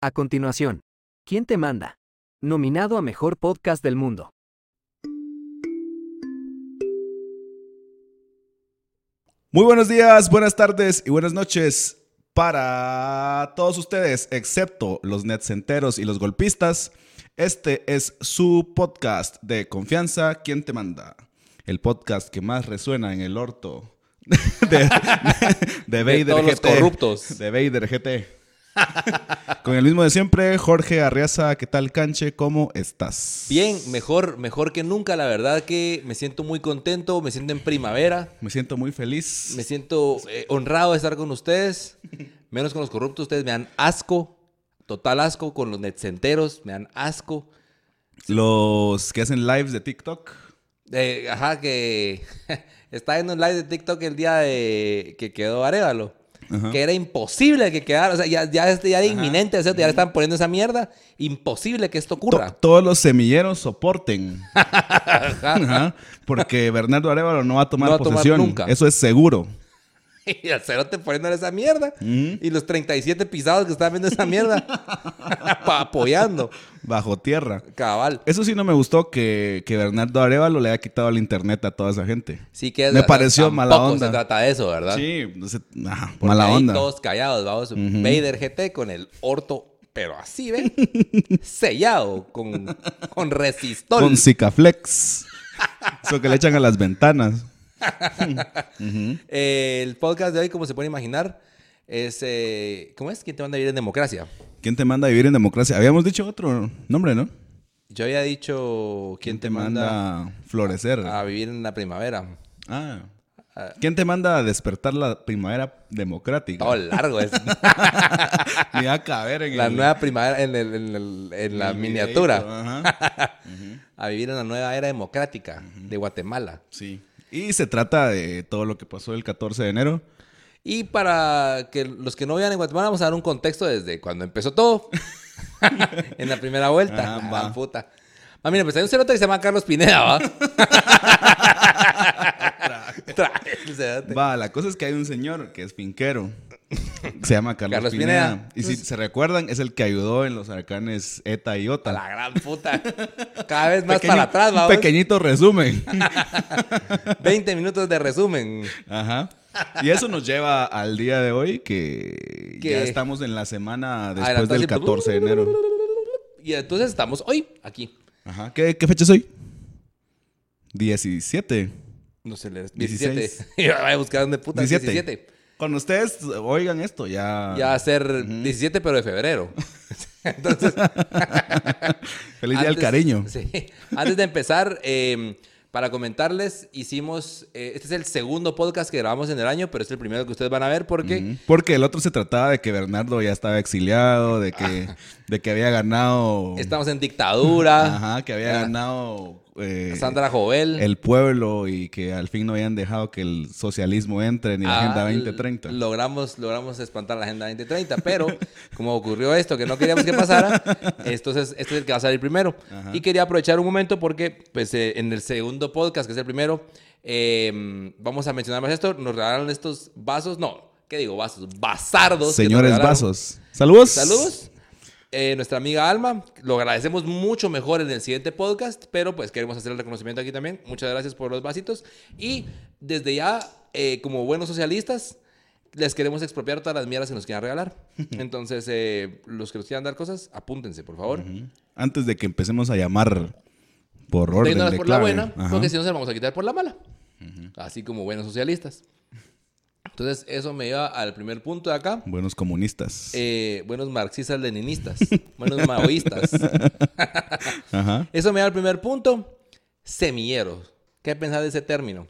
A continuación, ¿Quién te manda? Nominado a Mejor Podcast del Mundo. Muy buenos días, buenas tardes y buenas noches para todos ustedes, excepto los netcenteros y los golpistas. Este es su podcast de confianza, ¿Quién te manda? El podcast que más resuena en el orto de, de, Vader todos los corruptos. De Vader GT. Con el mismo de siempre, Jorge Arriaza, ¿qué tal, Canche? ¿Cómo estás? Bien, mejor, mejor que nunca. La verdad que me siento muy contento, me siento en primavera, Me siento muy feliz. me siento eh, honrado de estar con ustedes. Menos con los corruptos, ustedes me dan asco, total asco. Con los netcenteros me dan asco. Los que hacen lives de TikTok. Eh, ajá, que está en un live de TikTok el día de que quedó Arevalo. Ajá. Que era imposible que quedara, o sea, ya, ya, ya era inminente, o sea, ya le están poniendo esa mierda. Imposible que esto To- ocurra. todos los semilleros soporten. Ajá, Porque Bernardo Arevalo no va a tomar No va a tomar posesión. nunca. Eso es seguro. Y al cerote poniéndole esa mierda. Y los 37 pisados que estaban viendo esa mierda. apoyando. Bajo tierra. Cabal. Eso sí no me gustó que, que Bernardo Arevalo le haya quitado el internet a toda esa gente. Sí que Me pareció mala onda. se trata de eso, ¿verdad? Sí, mala ahí onda. todos callados, vamos. Vader GT con el orto, pero así, ¿ven? Sellado, con, con resistol. Con Zicaflex. Eso que le echan a las ventanas. Eh, el podcast de hoy, como se puede imaginar, es... eh, ¿Cómo es? ¿Quién te manda a vivir en democracia? ¿Quién te manda a vivir en democracia? Habíamos dicho otro nombre, ¿no? Yo había dicho... ¿Quién, te manda, a florecer? a vivir en la primavera? Ah. ¿Quién te manda a despertar la primavera democrática? Todo largo es. Ni va a caber en La el- nueva primavera en, el- en el- en la miniatura. ajá. A vivir en la nueva era democrática de Guatemala. Sí. Y se trata de todo lo que pasó el 14 de enero. Y para que los que no vean en Guatemala, vamos a dar un contexto desde cuando empezó todo. en la primera vuelta. Ah, va. puta. Ah, mira, pues hay un cerote que se llama Carlos Pineda, ¿va? Trae cerote. Va, la cosa es que hay un señor que es finquero. Se llama Carlos, Carlos Pineda. Pineda. Y si se recuerdan, es el que ayudó en los huracanes ETA y OTA. la gran puta. Cada vez más Pequeño- para atrás, Un vamos. pequeñito resumen. 20 minutos de resumen. Ajá. Y eso nos lleva al día de hoy, que Que- ya estamos en la semana después del así, 14 de enero. Y entonces estamos hoy aquí. Ajá. ¿Qué, qué fecha es hoy? 17. No sé, leer. 16. 17. Yo voy a buscar dónde puta 17. 17. Cuando ustedes oigan esto, ya. Ya va a ser 17, pero de febrero. Entonces, Feliz día del cariño. Sí. Antes de empezar, eh, para comentarles, hicimos. eh, este es el segundo podcast que grabamos en el año, pero es el primero que ustedes van a ver porque. Ujú. Porque el otro se trataba de que Bernardo ya estaba exiliado, de que, de que había ganado. Estamos en dictadura. Ajá, que había ganado. Eh, Sandra Jovel. el pueblo y que al fin no habían dejado que el socialismo entre ni la Ah, Agenda l- 2030. Logramos, logramos espantar la Agenda 2030, pero como ocurrió esto que no queríamos que pasara, entonces este es el que va a salir primero. Ajá. Y quería aprovechar un momento porque pues, eh, en el segundo podcast, que es el primero, eh, vamos a mencionar más esto. Nos regalaron estos vasos, no, ¿qué digo? Vasos, basardos. Señores vasos. Saludos. Saludos. Eh, nuestra amiga Alma, lo agradecemos mucho mejor en el siguiente podcast, pero pues queremos hacer el reconocimiento aquí también. Muchas gracias por los vasitos. Y desde ya, eh, como buenos socialistas, les queremos expropiar todas las mierdas que nos quieran regalar. Entonces, eh, los que nos quieran dar cosas, apúntense, por favor. Antes de que empecemos a llamar por orden de por clave. la buena, Ajá. porque si no se vamos a quitar por la mala. Así como buenos socialistas. Entonces, eso me lleva al primer punto de acá. Buenos comunistas. Eh, buenos marxistas-leninistas, buenos maoístas. Ajá. Eso me da al primer punto. Semilleros. ¿Qué pensás de ese término?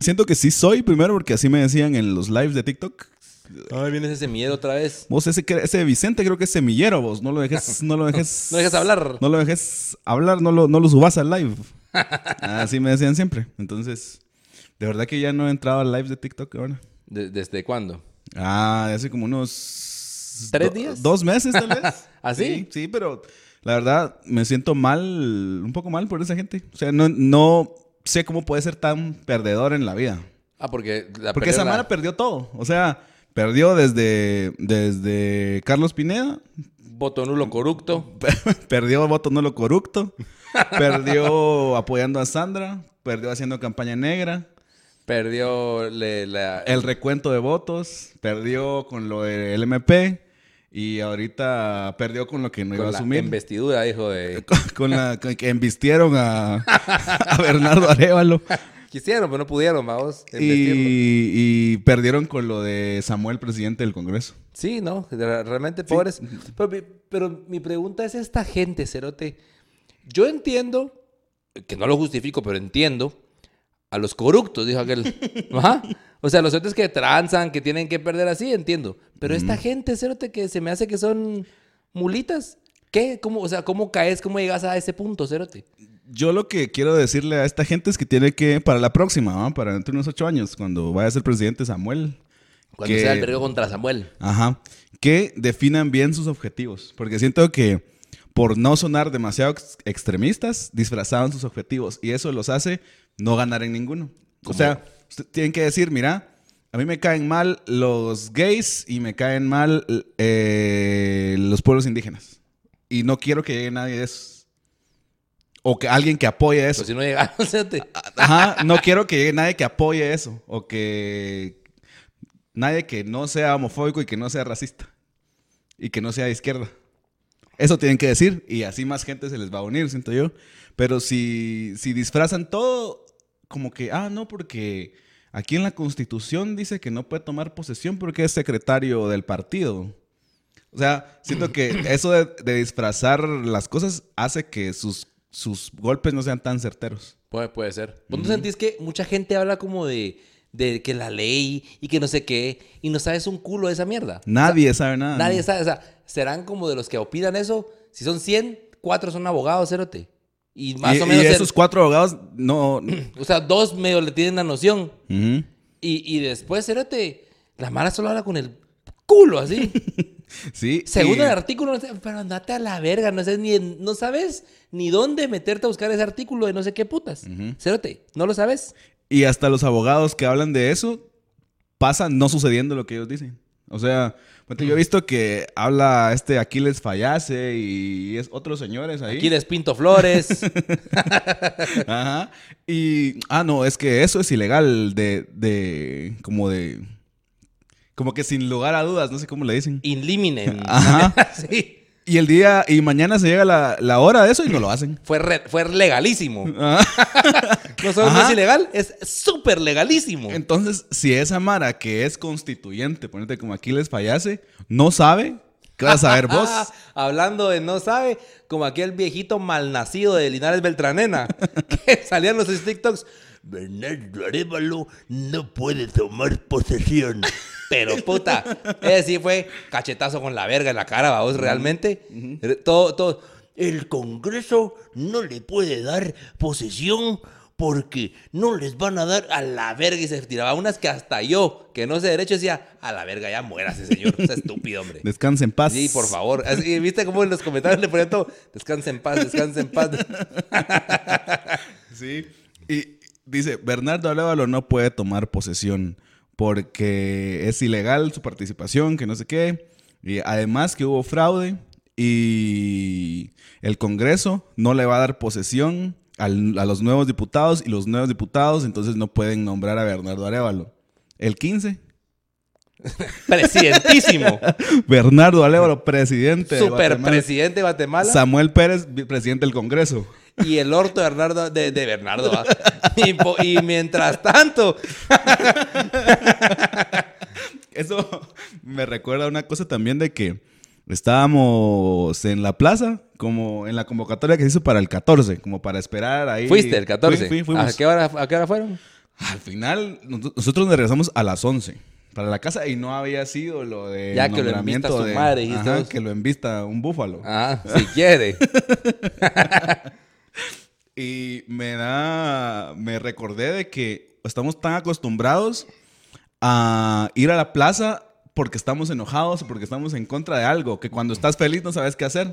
Siento que sí soy primero porque así me decían en los lives de TikTok. Ay, viene ese semillero otra vez. Vos, ese, ese Vicente creo que es semillero, vos. No lo dejes, no lo dejes. No dejes hablar. No lo dejes hablar, no lo, no lo subas al live. Así me decían siempre. Entonces, de verdad que ya no he entrado al live de TikTok ahora. De- ¿Desde cuándo? Ah, hace como unos... ¿Tres do- días? Dos meses tal vez. ¿Ah, sí? Sí, pero la verdad me siento mal, un poco mal por esa gente. O sea, no, no sé cómo puede ser tan perdedor en la vida. Ah, porque la Porque esa la- mala perdió todo. O sea, Perdió desde, desde Carlos Pineda, Voto nulo corrupto. perdió voto nulo corrupto, perdió apoyando a Sandra, perdió haciendo campaña negra, Perdió le- la- el recuento de votos, perdió con lo del MP y ahorita perdió con lo que no iba a la asumir. investidura, hijo de... Con, con la con que embistieron a, a Bernardo Arevalo Quisieron, pero no pudieron, vamos. y, y perdieron con lo de Samuel, presidente del Congreso. Sí, ¿no? Re- Realmente pobres. Pero, mi- pero mi pregunta es esta gente, Cerote. Yo entiendo, que no lo justifico, pero entiendo, a los corruptos, dijo aquel. Ajá. O sea, los cerotes que transan, que tienen que perder así, entiendo. Pero esta gente, Cerote, que se me hace que son mulitas. ¿Qué? ¿Cómo, o sea, ¿cómo caes? ¿Cómo llegas a ese punto, Cerote? Yo lo que quiero decirle a esta gente es que tiene que, para la próxima, ¿no? para dentro de unos ocho años, cuando vaya a ser presidente Samuel, Cuando que- sea el vergo contra Samuel. Ajá. Que definan bien sus objetivos. Porque siento que por no sonar demasiado ex- extremistas, disfrazaban sus objetivos. Y eso los hace no ganar en ninguno. O sea, tienen que decir, mira, a mí me caen mal los gays y me caen mal eh, los pueblos indígenas. Y no quiero que llegue nadie de esos. O que alguien que apoye eso. Pero si no llegaron, Cerote. Ajá, no quiero que llegue nadie que apoye eso. O que nadie que no sea homofóbico y que no sea racista. Y que no sea de izquierda. Eso tienen que decir y así más gente se les va a unir, siento yo. Pero si, si disfrazan todo como que, ah, no, porque aquí en la constitución dice que no puede tomar posesión porque es secretario del partido. O sea, siento que eso de, de disfrazar las cosas hace que sus, sus golpes no sean tan certeros. Puede, puede ser. ¿Vos no sentís que mucha gente habla como de, de que la ley y que no sé qué y no sabes un culo de esa mierda? Nadie sabe nada. Nadie sabe, o sea, serán como de los que opinan eso. Si son 100, cuatro son abogados, cérote. Y más y, o menos, y el- esos cuatro abogados no... o sea, dos medio le tienen la noción. Y, y después, cérote, la Mara solo habla con el culo, así. Sí. Según y- el artículo, pero andate a la verga, no sabes ni, no sabes ni dónde meterte a buscar ese artículo de no sé qué putas. Cérote, ¿no lo sabes? Y hasta los abogados que hablan de eso, pasa no sucediendo lo que ellos dicen. O sea, ponte, yo he visto que habla este Aquiles Fallase y es otros señores ahí. Aquí les pinto flores. Ajá. Y, ah, no, es que eso es ilegal de, de, como de, como que sin lugar a dudas, no sé cómo le dicen. In limine. Ajá. sí. Y el día, y mañana se llega la, la hora de eso y no lo hacen. Fue, re- fue legalísimo. Ajá. No solo no es ilegal, es súper legalísimo. Entonces, si esa Mara que es constituyente, ponete como Aquiles Fallase, no sabe, ¿qué vas a saber vos? Ah, hablando de no sabe, como aquel viejito malnacido de Linares Beltranena, que salían los TikToks. Bernardo Arevalo no puede tomar posesión. Pero puta, ese sí fue cachetazo con la verga en la cara, vos, realmente. Todo, todo. El Congreso no le puede dar posesión porque no les van a dar a la verga. Y se tiraba unas que hasta yo, que no sé derecho, decía, a la verga, ya muérase, señor. Es estúpido, hombre. Descanse en paz. Sí, por favor. Así, ¿Viste cómo en los comentarios le ponían todo? Descansa en paz, descansa en paz. Sí. Y dice, Bernardo Arevalo no puede tomar posesión porque es ilegal su participación, que no sé qué. Y además que hubo fraude y el Congreso no le va a dar posesión al- a los nuevos diputados y los nuevos diputados entonces no pueden nombrar a Bernardo Arevalo. El 15, Presidentísimo. Bernardo Arevalo, presidente. de Super Guatemala. presidente de Guatemala. Samuel Pérez, presidente del Congreso. Y el orto de Bernardo, de, de Bernardo. Y, mientras tanto, Eso me recuerda a una cosa también de que estábamos en la plaza, como en la convocatoria que se hizo para el 14, como para esperar ahí. fuiste el 14. Fui, fui, fuimos. ¿A, qué hora, ¿A qué hora fueron? Al final, nos- nosotros nos regresamos a las 11 para la casa y no había sido lo de Ya que lo envista su de- madre, ajá, que lo envista un búfalo. Ah, si quiere. Y me da, me recordé de que estamos tan acostumbrados a ir a la plaza porque estamos enojados o porque estamos en contra de algo, que cuando estás feliz no sabes qué hacer.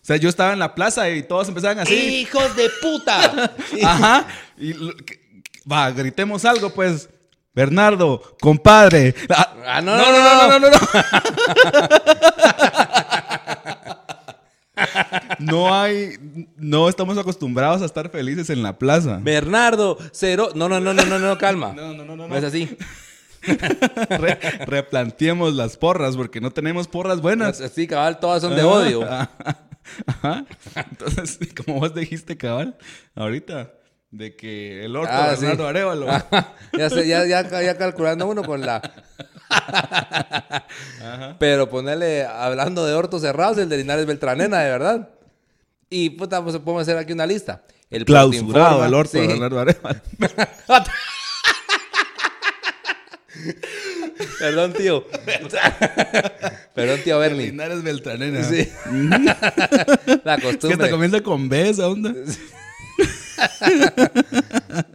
O sea, yo estaba en la plaza y todos empezaban así. ¡Hijos de puta! Ajá. Y va, gritemos algo, pues. Bernardo, compadre. Ah, Ah, no, no, no, no, no, no. No hay, no estamos acostumbrados a estar felices en la plaza. Bernardo, cero. No, no, no, no, no, no, calma. No, no, no, no, No es así. Re- replanteemos las porras porque no tenemos porras buenas. Sí, cabal, todas son de Ah, odio. Ajá. Entonces, como vos dijiste, cabal, ahorita, de que el orto Ah, de sí. Bernardo Arevalo. ya, sé, ya, ya, ya calculando uno con la. Pero ponerle, hablando de hortos cerrados, el de Linares Beltranena, de verdad. Y puta, pues podemos hacer aquí una lista. El Clausurado el orto sí. de Bernardo Arevalo. Perdón, tío. Perdón, tío Bernie. Linares Beltranena. Sí. La Es que costumbre. comienza con B esa onda.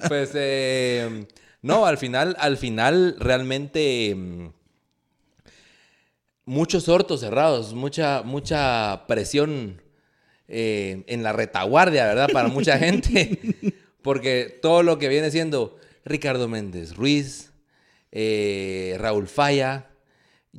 Pues, eh, no, al final, al final, realmente. mm, Muchos hortos cerrados, mucha, mucha presión eh, en la retaguardia, ¿verdad? Para mucha gente. Porque todo lo que viene siendo Ricardo Méndez Ruiz, eh, Raúl Falla,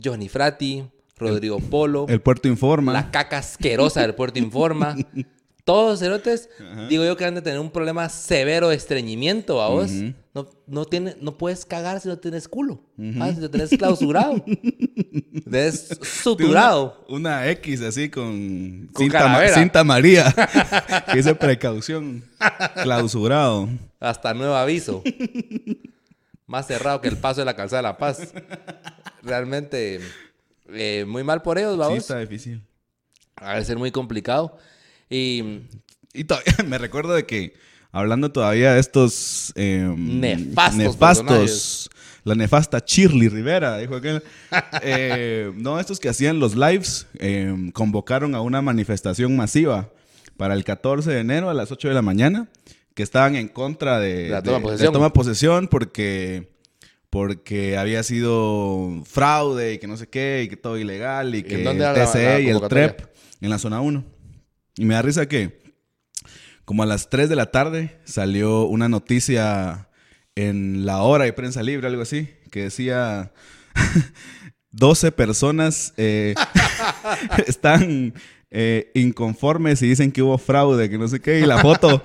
Johnny Frati, Rodrigo Polo, El puerto informa. la caca asquerosa del Puerto Informa. Todos cerotes, digo yo que han de tener un problema severo de estreñimiento a vos. No, no, tiene, no puedes cagar si no tienes culo. Ah, si lo tenés clausurado. Tenés suturado. Una, una X así con, Con cinta, cinta María. que dice precaución. Clausurado. Hasta nuevo aviso. Más cerrado que el paso de la calzada de la paz. Realmente, eh, muy mal por ellos, Sí, vamos. está difícil. Ha de ser muy complicado. Y Y todavía me recuerdo de que, hablando todavía de estos eh, Nefastos nefastos, la nefasta Shirley Rivera, dijo aquel. eh, no, estos que hacían los lives eh, convocaron a una manifestación masiva para el 14 de enero a las 8 de la mañana, que estaban en contra de, La toma de posesión. de toma posesión porque, porque había sido fraude y que no sé qué, y que todo ilegal, y que el TCE y el? TREP en la zona 1. Y me da risa que como a las 3 de la tarde salió una noticia en la hora de prensa libre, algo así, que decía 12 personas eh, están eh, inconformes y dicen que hubo fraude, que no sé qué, y la foto...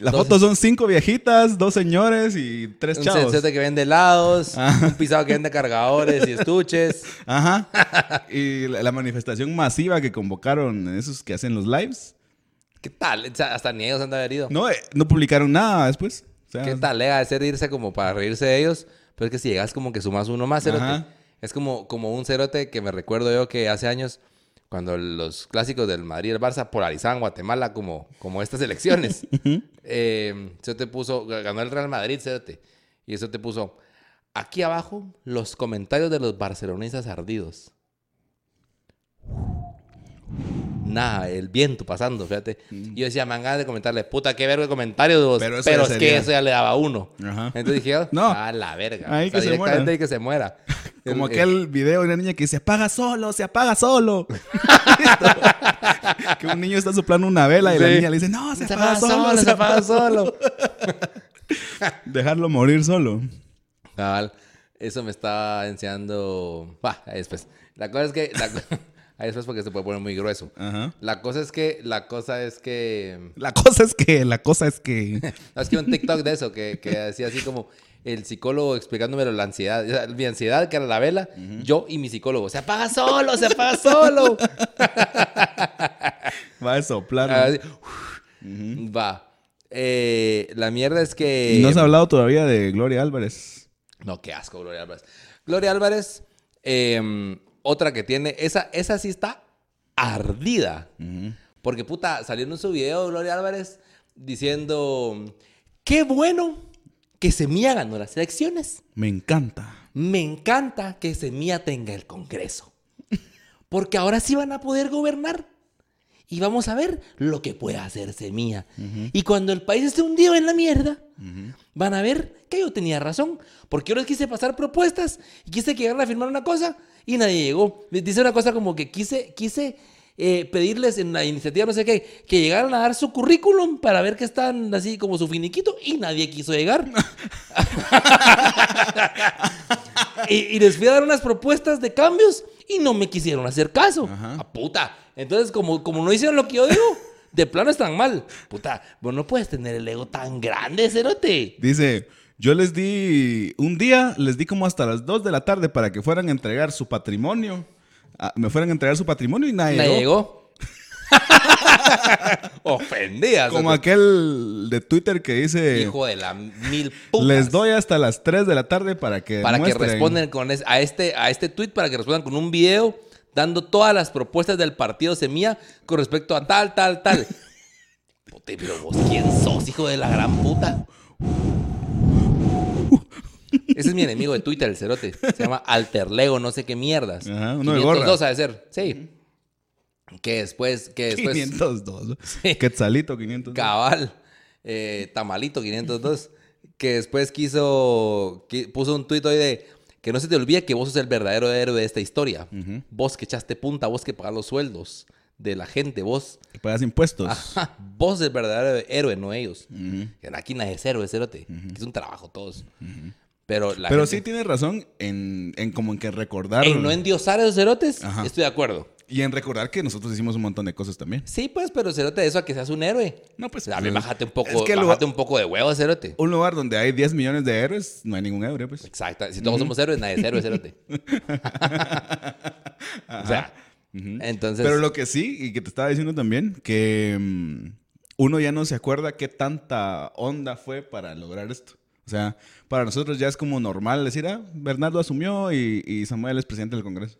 La Doce. foto son cinco viejitas, dos señores y tres un chavos. sensete que vende helados, Ajá. un pisado que vende cargadores y estuches. Ajá. Y la, la manifestación masiva que convocaron esos que hacen los lives, ¿Qué tal? O sea, hasta ni ellos han de haber ido. no, eh, no publicaron nada después. O sea, ¿Qué tal? Lega de ser irse como para reírse de ellos. Pero es que si llegas como que sumas uno más, cerote. Ajá. Es como, como un cerote que me recuerdo yo que hace años, cuando los clásicos del Madrid y el Barça polarizaban Guatemala como, como estas elecciones. eh, se te puso, ganó el Real Madrid, cerote. Y eso te puso, aquí abajo, los comentarios de los barcelonistas ardidos. Nada, el viento pasando, fíjate. Y yo decía, me dan ganas de comentarle, puta, qué verga de comentarios, vos". Pero eso es que eso ya le daba uno. Ajá. Entonces dije, oh, No. a la verga. Ahí que se muera. ahí que se muera. Como El- aquel video de una niña que se apaga solo, se apaga solo. que un niño está soplando una vela y la niña le dice, no, se, Se apaga, apaga solo, solo, se apaga solo. Dejarlo morir solo. Cabal, eso me estaba enseñando. Va, ahí después. La cosa es que. la ahí después porque se puede poner muy grueso. Ajá. La cosa es que. La cosa es que. La cosa es que, la cosa es que... No, es que un TikTok de eso que, que decía así como el psicólogo explicándome la ansiedad. O sea, mi ansiedad, que era la vela, yo y mi psicólogo. Se apaga solo, se apaga solo. Va a soplar. Así, Va. Eh, la mierda es que. y no se ha hablado todavía de Gloria Álvarez. No, qué asco, Gloria Álvarez. Gloria Álvarez, eh, otra que tiene, esa, esa sí está ardida. Porque puta, salió en su video Gloria Álvarez diciendo, qué bueno que Semilla ganó las elecciones. Me encanta. Me encanta que Semilla tenga el Congreso. Porque ahora sí van a poder gobernar. Y vamos a ver lo que puede hacer Semilla. Y cuando el país esté hundido en la mierda, van a ver que yo tenía razón. Porque yo les quise pasar propuestas y quise que llegaran a firmar una cosa y nadie llegó. Dice una cosa como que quise, quise eh, pedirles en la iniciativa, no sé qué, que llegaran a dar su currículum para ver que están así como su finiquito y nadie quiso llegar. y, y les fui a dar unas propuestas de cambios y no me quisieron hacer caso. Ajá. A puta. Entonces, como, como no hicieron lo que yo digo, de plano están mal. Puta, vos no puedes tener el ego tan grande, cerote. Dice, yo les di, un día les di como hasta las 2 de la tarde para que fueran a entregar su patrimonio. Me fueran a entregar su patrimonio y nadie, Nadie llegó. llegó. Ofendida. Como aquel de Twitter que dice, Hijo de la mil putas. les doy hasta las 3 de la tarde para que para que muestren". respondan con es- a este a este tweet para que respondan con un video dando todas las propuestas del partido Semilla con respecto a tal tal tal. Puta, pero vos quién sos, hijo de la gran puta. Ese es mi enemigo de Twitter, el cerote. Se llama Alterlego, no sé qué mierdas. Ajá, uno de 502 gorra. ha de ser. Sí. Que después, que después 502. Sí. Quetzalito 502. Cabal. Eh, Tamalito 502. Que después quiso. qui- puso un tuit hoy de. Que no se te olvide que vos sos el verdadero héroe de esta historia. Vos que echaste punta, vos que pagas los sueldos de la gente, vos. Que pagas impuestos. Ajá, vos el verdadero héroe, no ellos. Que Aquí nadie es héroe, es héroe. Es un trabajo todos. Pero la Pero gente- sí tienes razón en, en como en que recordar. En no endiosar a esos cerotes, Ajá. estoy de acuerdo. Y en recordar que nosotros hicimos un montón de cosas también. Sí, pues, pero cerote, eso a que seas un héroe. No, pues. A mí pues, bájate un poco, es que bájate lugar- un poco de huevo, cerote. un lugar donde hay 10 millones de héroes, no hay ningún héroe, pues. Exacto. Si todos somos héroes, nadie es héroe, cerote. o sea, entonces... Pero lo que sí, y que te estaba diciendo también, que mm, uno ya no se acuerda qué tanta onda fue para lograr esto. O sea, para nosotros ya es como normal decir, ah, Bernardo asumió y, y Samuel es presidente del Congreso.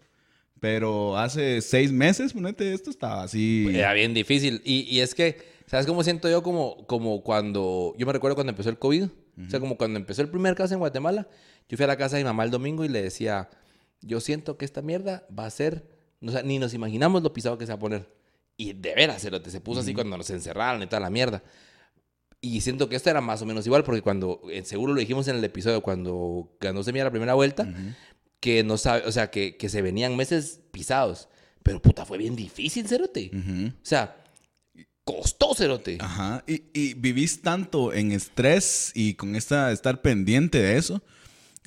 Pero hace seis meses, ponete, esto estaba así. Era bien difícil. Y, y es que, ¿sabes cómo siento yo? Como, como cuando... Yo me recuerdo cuando empezó el COVID. O sea, como cuando empezó el primer caso en Guatemala. Yo fui a la casa de mi mamá el domingo y le decía... Yo siento que esta mierda va a ser... O sea, ni nos imaginamos lo pisado que se va a poner. Y de veras, se, lo, se puso así cuando nos encerraron y toda la mierda. Y siento que esto era más o menos igual, porque cuando, eh, seguro lo dijimos en el episodio, cuando ganó Semilla la primera vuelta, que no sabe, o sea, que, que se venían meses pisados. Pero puta, fue bien difícil, Cerote. Ujú. O sea, costó, Cerote. Ajá. Y, y vivís tanto en estrés y con esta estar pendiente de eso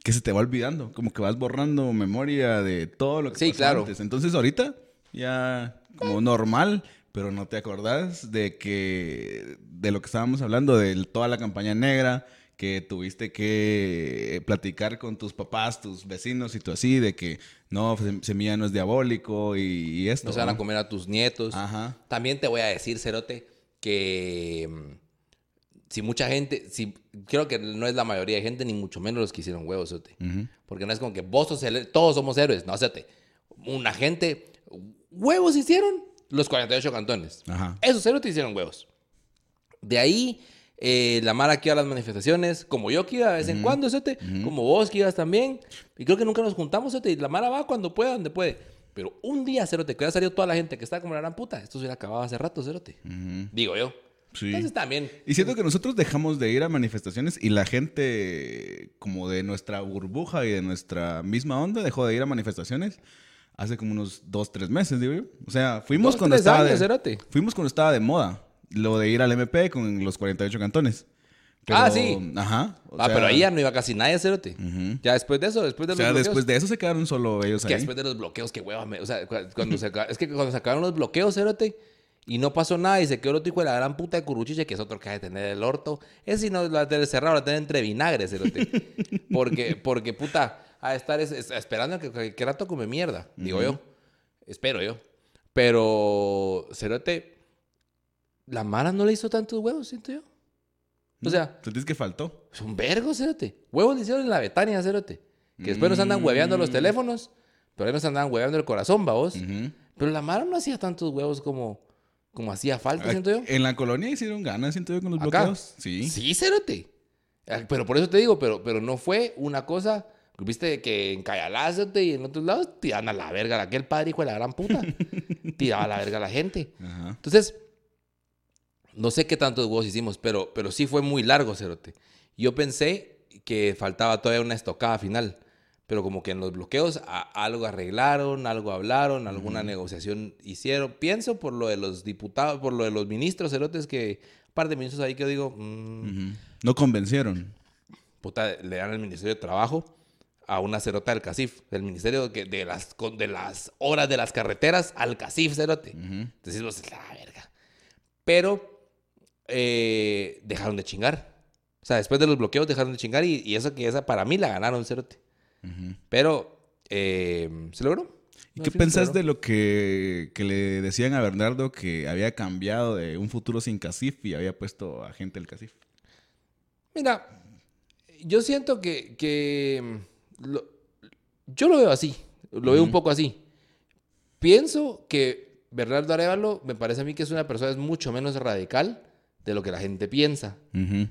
que se te va olvidando. Como que vas borrando memoria de todo lo que Sí, pasó claro. antes. Entonces ahorita ya como normal, pero no te acordás de que de lo que estábamos hablando, de toda la campaña negra, que tuviste que platicar con tus papás, tus vecinos y tú así, de que no, Sem- Semilla no es diabólico y, y esto. No se van a comer a tus nietos. Ajá. También te voy a decir, Cerote, que mm, si mucha gente, si creo que no es la mayoría de gente, ni mucho menos los que hicieron huevos, Cerote. Porque no es como que vos sos el, todos somos héroes. No, Cerote. Una gente, huevos hicieron los 48 cantones. Ajá. Esos Cerote hicieron huevos. De ahí, eh, la Mara que iba a las manifestaciones, como yo que iba de vez en cuando, Cerote, como vos que ibas también. Y creo que nunca nos juntamos, Cerote, y la Mara va cuando pueda, donde puede. Pero un día, Cerote, que hubiera salido toda la gente que está como la gran puta, esto se hubiera acabado hace rato, Cerote. Digo yo. Sí. Entonces también. Y siento que nosotros dejamos de ir a manifestaciones y la gente como de nuestra burbuja y de nuestra misma onda dejó de ir a manifestaciones hace como unos dos, tres meses, digo yo. O sea, fuimos Dos, cuando estaba años, de, cerote. fuimos cuando estaba de moda lo de ir al MP con los 48 cantones. Ah, sí. Ajá. o ah, sea, pero ahí ya no iba casi nadie, Cerote. Ujú. Ya después de eso, después de O los sea, bloqueos. después de eso se quedaron solo ellos Es que ahí. después de los bloqueos, qué hueva. me- o sea, cu- cuando se, es que cuando se acabaron los bloqueos, Cerote, y no pasó nada, y se quedó el otro hijo de la gran puta de Curuchiche, que es otro que ha de tener el orto. Ese si no lo va a tener cerrado, lo va a tener entre vinagre, Cerote. porque, porque, puta, a estar es- es- esperando que, que, que rato come mierda, digo yo. Espero yo. Pero, Cerote, la Mara no le hizo tantos huevos, siento yo. O sea, ¿Sentís que faltó? es un vergo, cerote. Huevos le hicieron en la Betania, cerote. Que después nos andan hueveando los teléfonos, pero ahí nos andan hueveando el corazón, vos. Ujú. Pero la Mara no hacía tantos huevos como, como hacía falta, siento yo. En la colonia hicieron ganas, siento yo, con los Acá. bloqueos. Sí. Sí, cerote. Pero por eso te digo, pero, pero no fue una cosa. Viste que en Cayalá, cerote, y en otros lados tiraban a la verga. Aquel padre, hijo de la gran puta, tiraba a la verga a la gente. Ajá. Entonces, no sé qué tantos huevos hicimos, pero, pero sí fue muy largo, Cerote. Yo pensé que faltaba todavía una estocada final. pero como que en los bloqueos a- algo arreglaron, algo hablaron, alguna negociación hicieron. Pienso por lo de los diputados, por lo de los ministros, cerotes, que un par de ministros ahí que yo digo, mm, Ujú. No convencieron. puta, le dan el Ministerio de Trabajo a una cerota del CACIF, del Ministerio de las, de las horas de las carreteras al CACIF, cerote. Entonces, pues, la verga. Pero eh, dejaron de chingar. O sea, después de los bloqueos dejaron de chingar y, y eso que esa para mí la ganaron, cerote. Pero eh, se logró. ¿Y qué pensás de lo que, que le decían a Bernardo que había cambiado de un futuro sin CACIF y había puesto a gente del CACIF? Mira, yo siento que, que, lo- yo lo veo así, lo veo un poco así. Pienso que Bernardo Arevalo me parece a mí que es una persona es mucho menos radical de lo que la gente piensa. Ujú.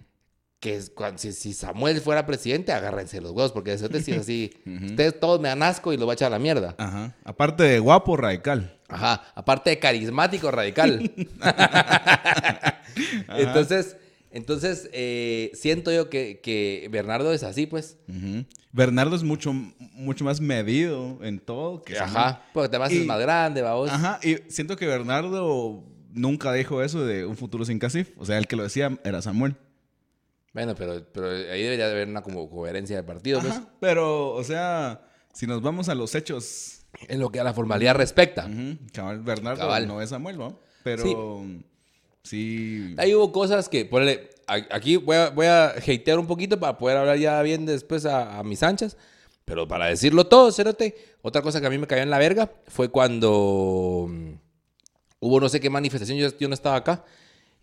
Que es cuando, si, si Samuel fuera presidente, agárrense los huevos, porque eso te es así. Ustedes todos me dan asco y lo va a echar a la mierda. Ajá. Aparte de guapo, radical. Ajá, aparte de carismático radical. entonces, entonces eh, siento yo que, que Bernardo es así, pues. Bernardo es mucho, mucho más medido en todo. Que. Ajá, porque además Y- es más grande, vamos. Ajá, y siento que Bernardo nunca dijo eso de un futuro sin CACIF. O sea, el que lo decía era Samuel. Bueno, pero, pero ahí debería de haber una como coherencia de partido, pues. Ajá, pero, o sea, si nos vamos a los hechos, En lo que a la formalidad respecta. ujú, cabal, Bernardo Cabal. no es Samuel, ¿no? Pero sí. Ahí hubo cosas que, ponele, a- aquí voy a, voy a hatear un poquito para poder hablar ya bien después a, a mis anchas. Pero para decirlo todo, Cerote, otra cosa que a mí me cayó en la verga fue cuando mm, hubo no sé qué manifestación, yo, yo no estaba acá,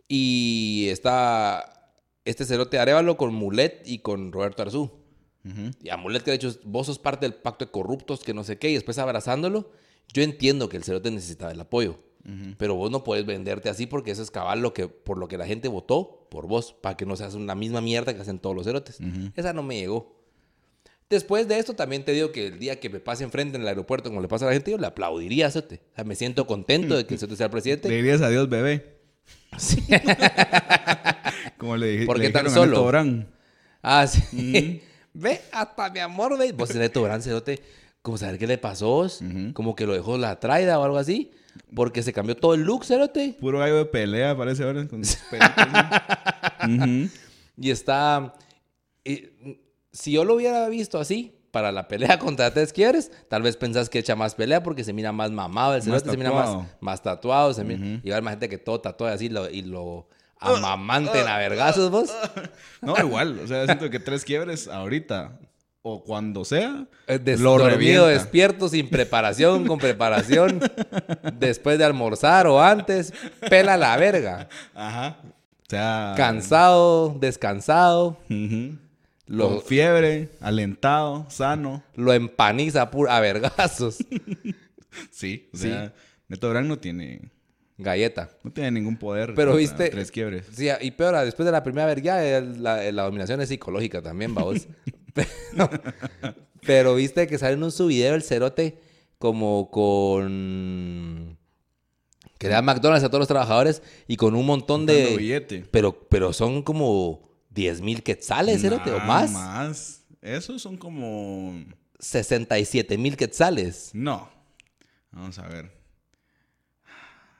y está este Cerote Arevalo con Mulet y con Roberto Arzú. Y a Mulet que de hecho vos sos parte del pacto de corruptos, que no sé qué, y después abrazándolo, yo entiendo que el Cerote necesitaba el apoyo. Pero vos no puedes venderte así porque eso es cabal lo que, por lo que la gente votó por vos, para que no seas una misma mierda que hacen todos los cerotes. Esa no me llegó. Después de esto también te digo que el día que me pase enfrente en el aeropuerto como le pasa a la gente, yo le aplaudiría a Cerote. O sea, me siento contento de que el Cerote sea el Le presidente. dirías adiós, bebé. Sí. Como le, dije, ¿Por le qué tan solo? Brand. Ah, sí. Ve, hasta mi amor, ve. Vos tenés tu gran cerote. Como saber qué le pasó, como que lo dejó la traida o algo así. Porque se cambió todo el look, cerote. Puro gallo de pelea, parece ahora. Con. Y está. y, si yo lo hubiera visto así, para la pelea contra Tres Quiebres, tal vez pensás que echa más pelea porque se mira más mamado, el cerote se mira más, más tatuado. Se mira, y más gente que todo tatuado así lo- y lo amamanten a vergazos, vos. No, igual. O sea, siento que tres quiebres ahorita o cuando sea, des- lo dormido, despierto, sin preparación, con preparación, después de almorzar o antes, pela la verga. Ajá. O sea. Cansado, descansado, lo, Con fiebre, alentado, sano. lo empaniza a vergazos. Sí. O Sí. Neto Brand no tiene, Galleta. no tiene ningún poder. Pero viste- Tres quiebres. Sí, y peor, después de la primera verga, la dominación es psicológica también, vamos. pero, pero viste que sale en un subideo el cerote como con... Que le da McDonald's a todos los trabajadores y con un montón de... billete. Pero, pero son como 10 mil quetzales, cerote, o Nah, más. Más. Esos son como. 67 mil quetzales. No. Vamos a ver.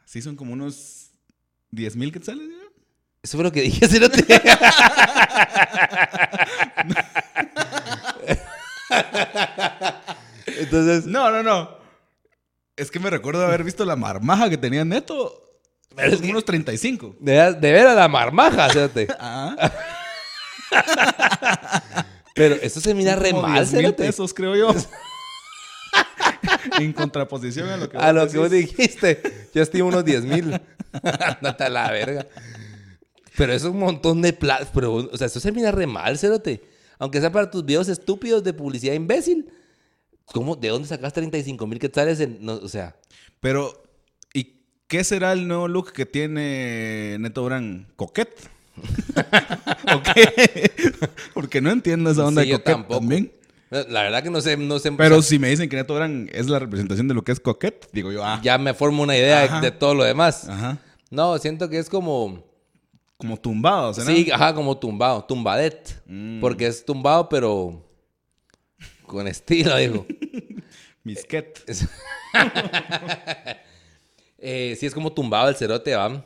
Sí, son como unos 10 mil quetzales. Eso fue lo que dije, cerote. Entonces, No, no, no. Es que me recuerdo haber visto la marmaja que tenía Neto. Pero es como que- unos 35. de, de ver a la marmaja, cerote. Ah, Pero eso se mira re como mal, 10 mil cerote. pesos, creo yo. en contraposición a lo que A vos lo que vos dijiste. Yo estimo unos 10 mil. Andate a la verga. Pero es un montón de plata. Pero, o sea, eso se mira re mal, cerote. Aunque sea para tus videos estúpidos de publicidad imbécil. ¿Cómo? ¿De dónde sacas 35 mil quetzales? En, no, o sea, Pero, ¿y qué será el nuevo look que tiene Neto Brand? ¿Coquet? ¿O qué? Porque no entiendo esa onda Sí, de coquet también. la verdad que no sé, no sé. o Pero sea, si me dicen que Neto Brand es la representación de lo que es coquet, digo yo, ah, ya me formo una idea de, de todo lo demás. ajá. No, siento que es como. Como tumbado, ¿no? Sí, ajá, como tumbado, tumbadet. Mm. Porque es tumbado, pero. Con estilo, dijo. Misquet. Eh, sí, es como tumbado el cerote, ¿va?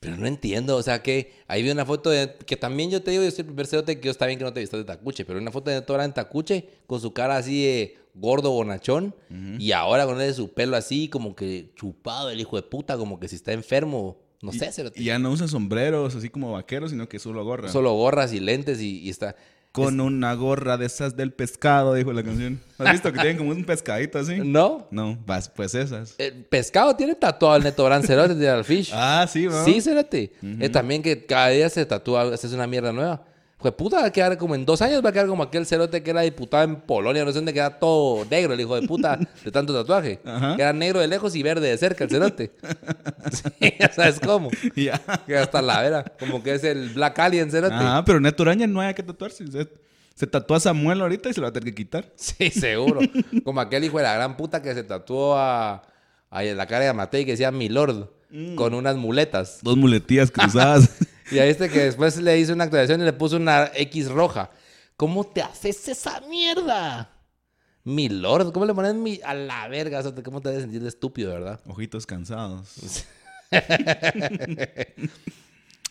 Pero no entiendo, o sea, que ahí vi una foto de, que también yo te digo, yo soy el primer cerote que yo está bien que no te vistas de tacuche, pero una foto de Tora en tacuche, con su cara así de gordo bonachón, y ahora con él su pelo así, como que chupado el hijo de puta, como que si está enfermo, no sé, cerote. Y ya no usa sombreros así como vaqueros, sino que solo gorra. Solo gorras y lentes y, y está... Con una gorra de esas del pescado, dijo la canción. ¿Has visto que tienen como un pescadito así? ¿No? No, vas, pues esas. El pescado tiene tatuado el Neto Brand Cerote de Alfish. Ah, sí, ¿no? Sí, Cerote. Es también que cada día se tatúa, haces una mierda nueva. Pues puta, va a quedar como en dos años, va a quedar como aquel cerote que era diputado en Polonia, no sé dónde queda todo negro, el hijo de puta, de tanto tatuaje. Ajá. Queda negro de lejos y verde de cerca el cerote. sí, ya sabes cómo. Ya. Queda hasta la vera, como que es el Black Alien cerote. Ah, pero Neto Araña no hay que tatuarse. Se, se tatúa a Samuel ahorita y se lo va a tener que quitar. Sí, seguro. Como aquel hijo de la gran puta que se tatuó a, a la cara de Amatei que decía Milord, con unas muletas. Dos muletillas cruzadas. Y a este que después le hizo una actualización y le puso una X roja. ¿Cómo te haces esa mierda? Mi lord, ¿cómo le pones mi... a la verga? O sea, ¿Cómo te debes sentir de estúpido, verdad? Ojitos cansados.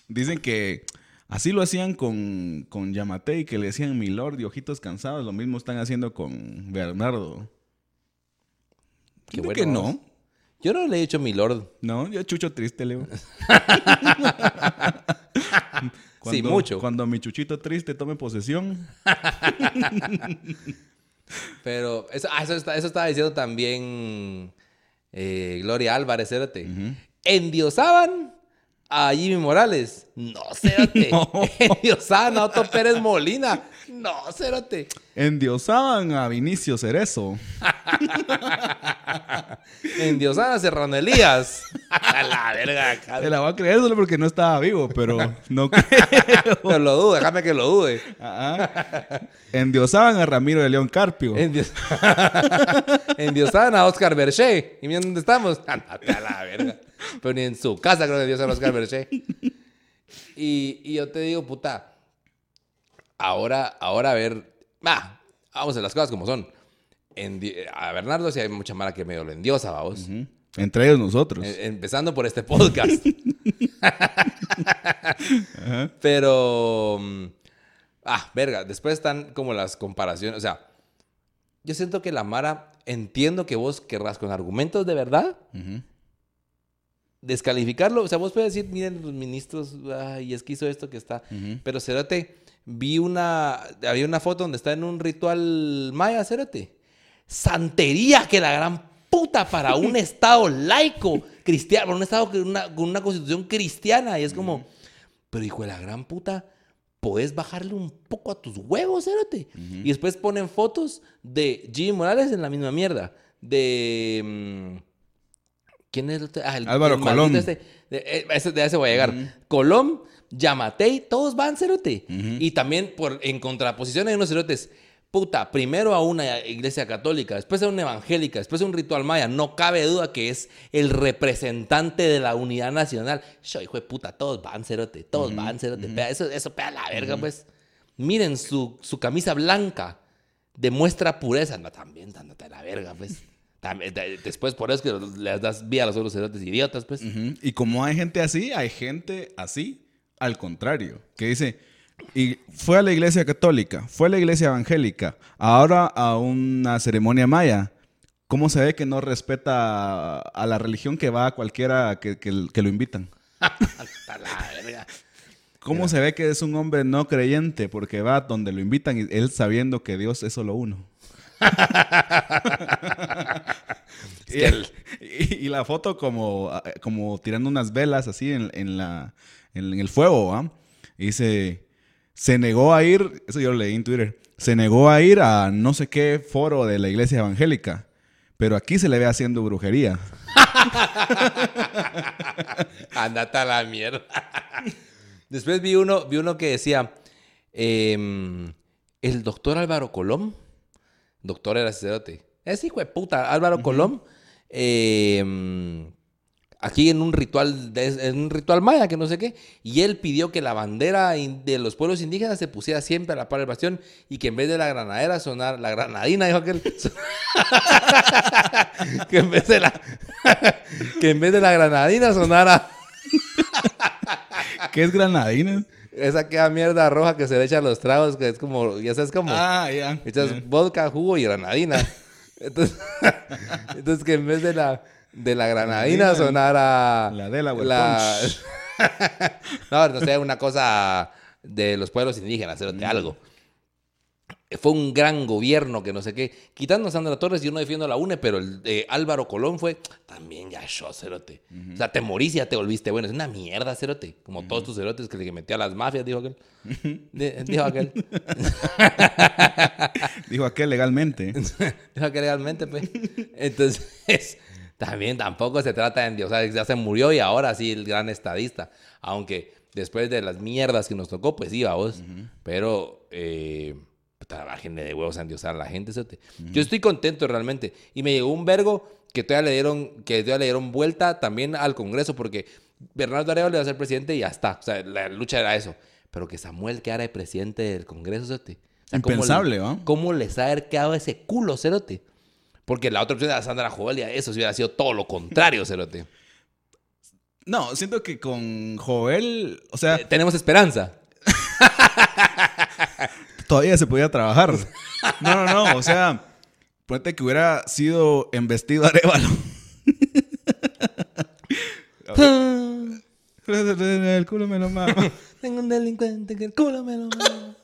Dicen que así lo hacían con, con Yamatei, que le decían Milord y ojitos cansados. Lo mismo están haciendo con Bernardo. Qué bueno, que no. Yo no le he dicho mi lord. No, yo chucho triste, Leo. Sí, mucho. Cuando mi chuchito triste tome posesión. Pero eso, ah, eso, está- eso estaba diciendo también eh, Gloria Álvarez, cérate. Endiosaban a Jimmy Morales. No, cérate. No. Endiosaban a Otto Pérez Molina. No, cérate. Endiosaban a Vinicio Cerezo. Endiosaban a Serrano Elías. A la verga. Se cabrón. la voy a creer solo porque no estaba vivo, pero no creo. Pero lo dude, déjame que lo dude. Ajá. Endiosaban a Ramiro de León Carpio. Endios... Endiosaban a Oscar Berché. ¿Y miren dónde estamos? Ándate a la verga. Pero ni en su casa creo que endiosan a Oscar Berché. Y, y yo te digo, puta, ahora, ahora a ver, va, vamos a las cosas como son. Endi- a Bernardo sí hay mucha mala que medio lo endiosa, vamos. Entre ellos nosotros. Empezando por este podcast. Pero. mm, Ah, verga. Después están como las comparaciones. O sea, yo siento que la Mara. Entiendo que vos querrás con argumentos de verdad descalificarlo. O sea, vos puedes decir, miren, los ministros, ay, es que hizo esto que está. Ujú. Pero Cérate, vi una. Había una foto donde está en un ritual maya, Cérate. Santería que la gran puta para un estado laico cristiano, para un estado con una, con una constitución cristiana. Y es como, pero hijo de la gran puta, podés bajarle un poco a tus huevos, Cérate. Y después ponen fotos de Jimmy Morales en la misma mierda. De. mm, ¿Quién es el otro? Ah, el- Álvaro el Colón. este. De, eh, ese, de ese voy a llegar. Colón, Yamatei, todos van cerote. Y también por, en contraposición hay unos cerotes. Puta, primero a una iglesia católica, después a una evangélica, después a un ritual maya. No cabe duda que es el representante de la unidad nacional. Yo, hijo de puta, todos van cerote, todos van cerote. Eso, eso pega la verga, pues. Miren su, su camisa blanca. Demuestra pureza. No, también, ándate a la verga, pues. Después por eso es que les das vía a los otros cerotes idiotas, pues. Ujú. Y como hay gente así, hay gente así al contrario, que dice, y fue a la iglesia católica, fue a la iglesia evangélica, ahora a una ceremonia maya. ¿Cómo se ve que no respeta a, la religión que va a cualquiera que, que- que lo invitan? ¿Cómo se ve que es un hombre no creyente porque va donde lo invitan y él sabiendo que Dios es solo uno? El- y, y la foto como, como tirando unas velas así en, en la, en, el fuego, ¿va? Y dice, se negó a ir, eso yo lo leí en Twitter, se negó a ir a no sé qué foro de la iglesia evangélica, pero aquí se le ve haciendo brujería. Andate a la mierda. Después vi uno, vi uno que decía, em, el doctor Álvaro Colón, doctor era sacerdote, ese hijo de puta, Álvaro Colón, em, aquí en un ritual, de, en un ritual maya, que no sé qué, y él pidió que la bandera de los pueblos indígenas se pusiera siempre a la par del bastión y que en vez de la granadera sonara, la granadina, dijo aquel, que en vez de la, que en vez de la granadina sonara ¿Qué es granadina? esa queda mierda roja que se le echa a los tragos, que es como, ya sabes cómo. Ah, ya. Echas vodka, jugo y granadina. Entonces, entonces que en vez de la, de la granadina sonara... la Delaware la- no, no sé, una cosa de los pueblos indígenas, cerote, algo. Fue un gran gobierno que no sé qué. Quitando a Sandra Torres, yo no defiendo a la UNE, pero el de Álvaro Colón fue también ya yo, cerote. O sea, te morís y ya te volviste bueno. Es una mierda, cerote. Como todos tus cerotes que le metió a las mafias, dijo aquel. Di- Dijo aquel. Dijo aquel legalmente. Dijo que legalmente, pues. Entonces, también tampoco se trata de endiosar. Ya se murió y ahora sí el gran estadista. Aunque después de las mierdas que nos tocó, pues iba vos. Pero, eh, puta, bájenle de huevos a endiosar a la gente. Yo estoy contento realmente. Y me llegó un vergo que todavía le dieron, que todavía le dieron vuelta también al Congreso, porque Bernardo Arevalo iba a ser presidente y ya está. O sea, la lucha era eso. Pero que Samuel quedara de presidente del Congreso, cerote. O sea, ¿cómo le- Impensable, ¿va? ¿Cómo les ha haber quedado ese culo, Cerote? Porque la otra opción era Sandra Jovel y eso sí hubiera sido todo lo contrario, Cerote. No, siento que con Joel, o sea, Eh, Tenemos esperanza. todavía se podía trabajar. No, no, no, o sea, ponete que hubiera sido embestido Arevalo. El culo me lo mama. Tengo un delincuente que el culo me lo mama.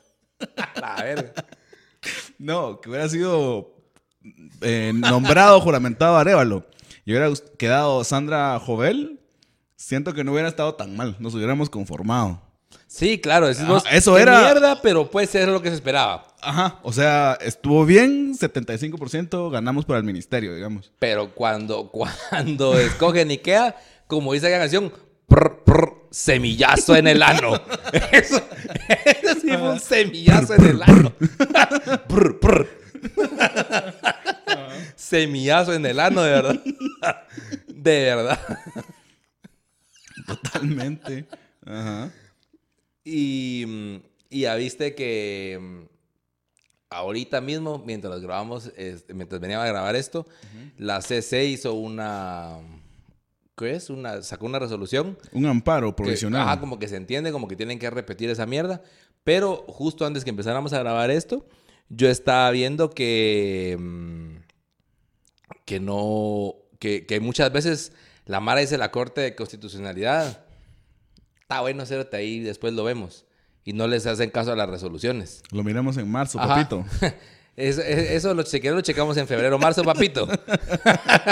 La verga. No, que hubiera sido eh, nombrado, juramentado Arevalo. Y hubiera quedado Sandra Jovel. Siento que no hubiera estado tan mal. Nos hubiéramos conformado. Sí, claro. decimos, Ajá, eso "Qué era- mierda, pero puede ser lo que se esperaba. Ajá. O sea, estuvo bien. 75% ganamos para el ministerio, digamos. Pero cuando, cuando escogen Ikea, como dice la canción, prr, prr, semillazo en el ano. Eso, eso sí fue un semillazo en el ano. Prr, prr. Semillazo en el ano, de verdad. De verdad. Totalmente. Ajá. Y, y ya viste que mm, ahorita mismo, mientras grabamos, este, mientras veníamos a grabar esto, la CC hizo una. ¿Qué es? Una, sacó una resolución. Un amparo que- provisional. ajá, como que se entiende, como que tienen que repetir esa mierda. Pero justo antes que empezáramos a grabar esto, yo estaba viendo que. mm, que no. Que, que muchas veces la Mara dice la Corte de Constitucionalidad. Está bueno hacerte ahí, después lo vemos. Y no les hacen caso a las resoluciones. Lo miramos en marzo, Ajá. papito. Es- es- eso lo, cheque- lo checamos en febrero, marzo, papito.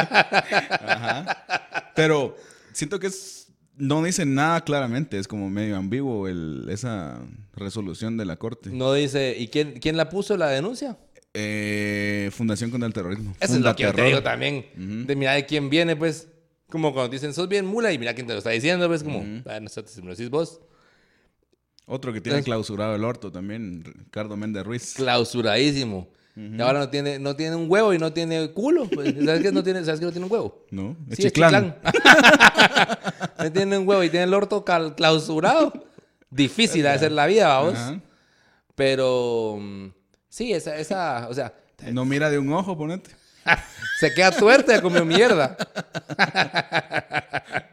Pero siento que es, no dice nada claramente. Es como medio ambiguo el, esa resolución de la corte. No dice. ¿Y quién, quién la puso la denuncia? Eh, Fundación contra el Terrorismo. Eso es lo que yo te digo también. De mira de quién viene, pues. Como cuando dicen, sos bien mula y mira quién te lo está diciendo, pues. Como, "Ah, nosotros, si me lo decís vos. Otro que tiene Entonces- clausurado el orto también, Ricardo Méndez Ruiz. Clausuradísimo. Y ahora no tiene, no tiene un huevo y no tiene culo. pues. ¿Sabes qué no tiene, ¿Sabes que no tiene un huevo? ¿No? Es Sí, es chiclán. chiclán. no tiene un huevo y tiene el orto clausurado. Difícil de hacer la vida, vamos. Pero sí, esa, esa, o sea, No mira de un ojo, ponete. se queda tuerta, comió mierda.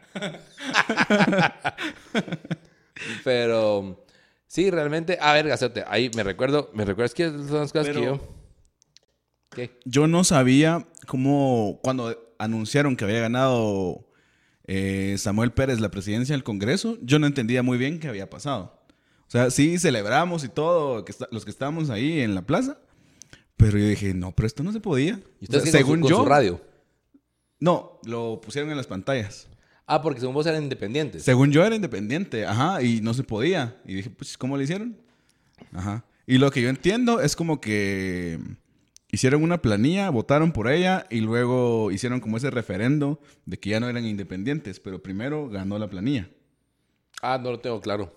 Pero sí, realmente, a ver, Gazote, ahí me recuerdo, me recuerdas que son las cosas que yo. ¿Qué? Yo no sabía cómo, cuando anunciaron que había ganado eh, Samuel Pérez la presidencia del Congreso, yo no entendía muy bien qué había pasado. O sea, sí celebramos y todo, que está- los que estábamos ahí en la plaza, pero yo dije, no, pero esto no se podía. ¿Y O sea, ustedes con su- según con yo, su radio? no, lo pusieron en las pantallas. Ah, porque según vos eran independientes. Según yo era independiente, ajá, y no se podía. Y dije, pues, ¿cómo le hicieron? Ajá. Y lo que yo entiendo es como que hicieron una planilla, votaron por ella y luego hicieron como ese referendo de que ya no eran independientes, pero primero ganó la planilla. Ah, no lo tengo claro.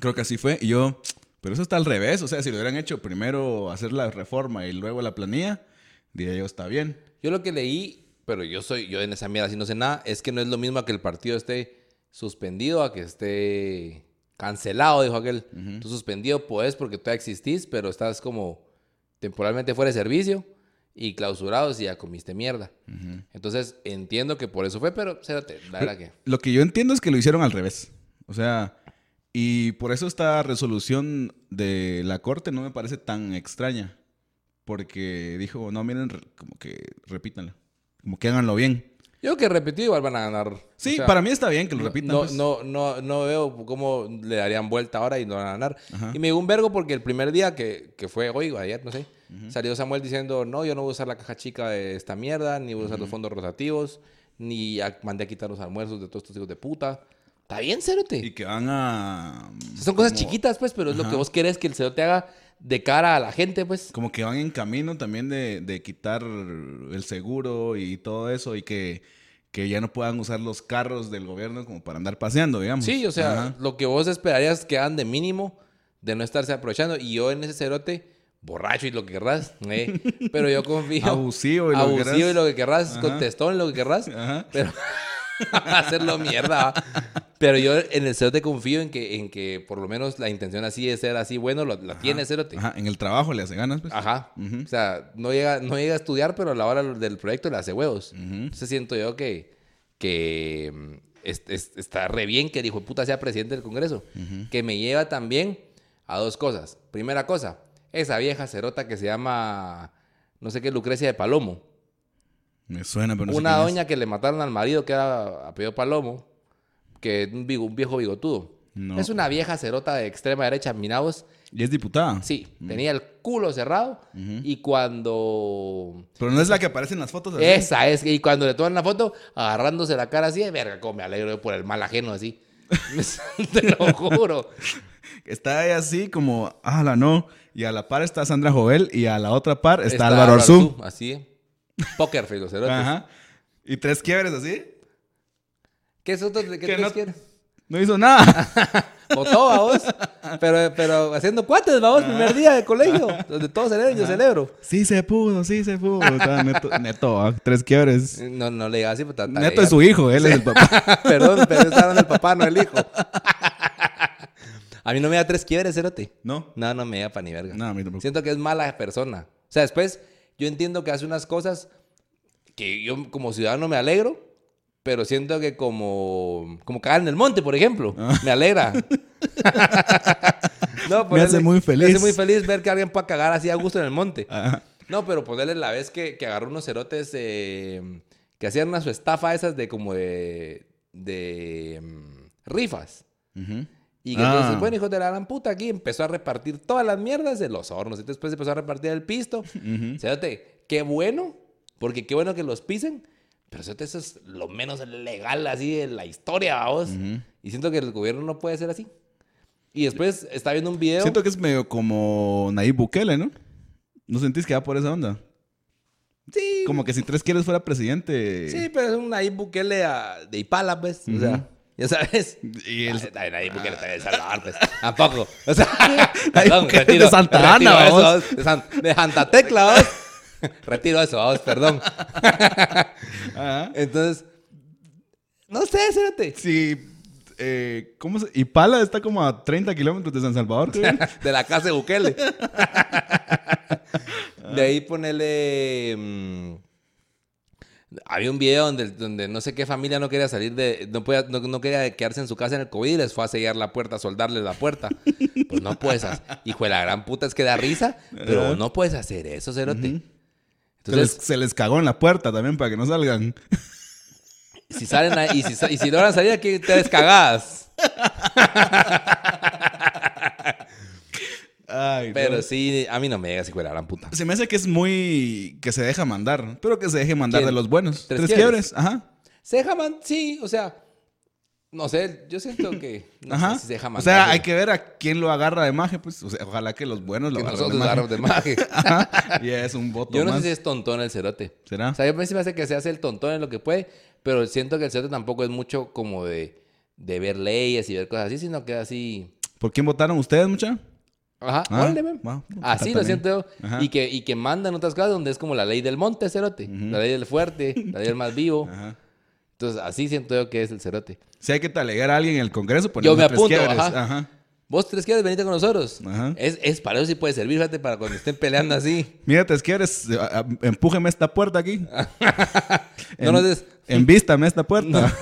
Creo que así fue. Y yo, pero eso está al revés. O sea, si lo hubieran hecho primero hacer la reforma y luego la planilla, diría yo, está bien. Yo lo que leí pero yo soy, yo en esa mierda si no sé nada, es que no es lo mismo a que el partido esté suspendido a que esté cancelado, dijo aquel. Tú suspendido puedes porque todavía existís, pero estás como temporalmente fuera de servicio y clausurado si ya comiste mierda. Entonces entiendo que por eso fue, pero espérate, la verdad que... Lo que yo entiendo es que lo hicieron al revés. O sea, y por eso esta resolución de la corte no me parece tan extraña. Porque dijo, no, miren, re- como que repítanla. Como que háganlo bien. Yo creo que repetido igual van a ganar. Sí, O sea, para mí está bien que lo repitan. No, pues. no, no, no veo cómo le darían vuelta ahora y no van a ganar. Ajá. Y me dio un vergo porque el primer día que, que fue hoy o ayer, no sé, salió Samuel diciendo, no, yo no voy a usar la caja chica de esta mierda, ni voy a usar los fondos rotativos, ni a- mandé a quitar los almuerzos de todos estos hijos de puta. Está bien, Cerote. Y que van a... Son cosas como- chiquitas, pues, pero es lo que vos querés que el Cerote haga de cara a la gente, pues. Como que van en camino también de, de quitar el seguro y todo eso y que, que ya no puedan usar los carros del gobierno como para andar paseando, digamos. Sí, o sea, Ajá. lo que vos esperarías que hagan de mínimo de no estarse aprovechando. Y yo en ese cerote, borracho y lo que querrás, eh, pero yo confío. Abusivo y lo que abusivo querrás. y lo que querrás, Ajá. contestón y lo que querrás, Ajá. pero hacerlo mierda. Pero yo en el cerote confío en que, en que por lo menos la intención así de ser así bueno, lo- la tiene cerote. Ajá, en el trabajo le hace ganas, pues. Ajá. O sea, no llega, no llega a estudiar, pero a la hora del proyecto le hace huevos. Ujú. Entonces siento yo que, que mm, es- es- está re bien que de puta sea presidente del Congreso. Que me lleva también a dos cosas. Primera cosa, esa vieja cerota que se llama, no sé qué, Lucrecia de Palomo. Me suena, pero no sé Una es. doña que le mataron al marido que era apellido Palomo, que es un, vigo- un viejo bigotudo. No. Es una vieja cerota de extrema derecha, mira vos. Y es diputada. Sí, tenía el culo cerrado y cuando... Pero no es la que aparece en las fotos. Esa es, y cuando le toman la foto, agarrándose la cara así, de verga, como me alegro por el mal ajeno así. Te lo juro. Está ahí así como, ah, la no. Y a la par está Sandra Jovel y a la otra par está, Está Álvaro Arzú. Así. Poker face, los cerotes. Ajá. Y tres quiebres así. ¿Qué es otro? ¿Qué tres no- quieres? No hizo nada. Votó, vos. Pero, pero haciendo cuates, vamos, primer día de colegio. Donde todos celebran, yo celebro. sí se pudo, sí se pudo. Estaba neto, neto, ah, tres quiebres. No, no le digas así, pues está Neto es su hijo, él es el papá. Perdón, pero está hablando el papá, no el hijo. A mí no me da tres quiebres, cerote. ¿No? No, no me da pa' ni verga. No, a mí tampoco. Siento que es mala persona. O sea, después yo entiendo que hace unas cosas que yo como ciudadano me alegro, pero siento que como, como cagar en el monte, por ejemplo, me alegra. no, Me hace muy feliz. Me hace muy feliz ver que alguien pueda cagar así a gusto en el monte. No, pero ponerle la vez que, que agarró unos cerotes eh, que hacían una su estafa esas de como de, de mm, rifas. Ujú. Y que Ah. entonces, bueno, hijo de la gran puta, aquí empezó a repartir todas las mierdas de los hornos. Y después empezó a repartir el pisto. Fíjate, qué bueno, porque qué bueno que los pisen. Pero eso es lo menos legal así de la historia, vamos. Y siento que el gobierno no puede ser así. Y después está viendo un video. Siento que es medio como Nayib Bukele, ¿no? ¿No sentís que va por esa onda? Sí, Como que si tres quieres fuera presidente. sí, pero es un Nayib Bukele a- de Ipala, pues. O sea, ya sabes. Y el- Ay, Nayib Bukele también de Salvador, pues. Tampoco. O sea, perdón, retiro. de Santa Ana, eso, vos. De, San- de Santa Tecla, vos. Retiro eso, vos, perdón. Entonces, no sé, espérate. Sí. eh, ¿Cómo se...? Ipala está como a 30 kilómetros de San Salvador. De la casa de Bukele. De ahí ponerle. mm, había un video donde, donde no sé qué familia no quería salir de. No, podía- no, no quería quedarse en su casa en el COVID y les fue a sellar la puerta, a soldarles la puerta. Pues no puedes hacer. Hijo de la gran puta, es que da risa, pero no puedes hacer eso, Cerote. se, les, Entonces, se les cagó en la puerta también para que no salgan. si salen ahí, y si, y si logran salir aquí, te descagadas. Ay, Pero no. sí, a mí no me llega, de la gran puta. Se me hace que es muy... Que se deja mandar. Pero que se deje mandar ¿Quién? de los buenos. ¿Tres Tres, quiebres? Ajá. Se deja man- sí, o sea, no sé, yo siento que no Ajá. sé si se deja o mandar, sea, pero hay que ver a quién lo agarra de maje, pues. O sea, ojalá que los buenos lo que agarren nosotros de maje. de maje. Ajá. Y es un voto Yo no más. sé si es tontón el cerote. ¿Será? O sea, yo me me hace que se hace el tontón en lo que puede, pero siento que el cerote tampoco es mucho como de, de ver leyes y ver cosas así, sino que así... ¿Por quién votaron ustedes, mucha? Ajá, Ah, órale, ve. wow, Así lo siento yo. Ajá. Y que, y que mandan otras cosas donde es como la ley del monte, cerote. La ley del fuerte, la ley del más vivo. Ajá. Entonces, así siento yo que es el cerote. Si hay que talegar a alguien en el Congreso, Yo ponemos me tres apunto, quiebres. ajá. Ajá. Vos tres quieres venirte con nosotros. Ajá. Es, es para eso sí puede servir, fíjate, para cuando estén peleando así. Mira, te quieres, eh, empújeme esta puerta aquí. No nos des- Envístame esta puerta.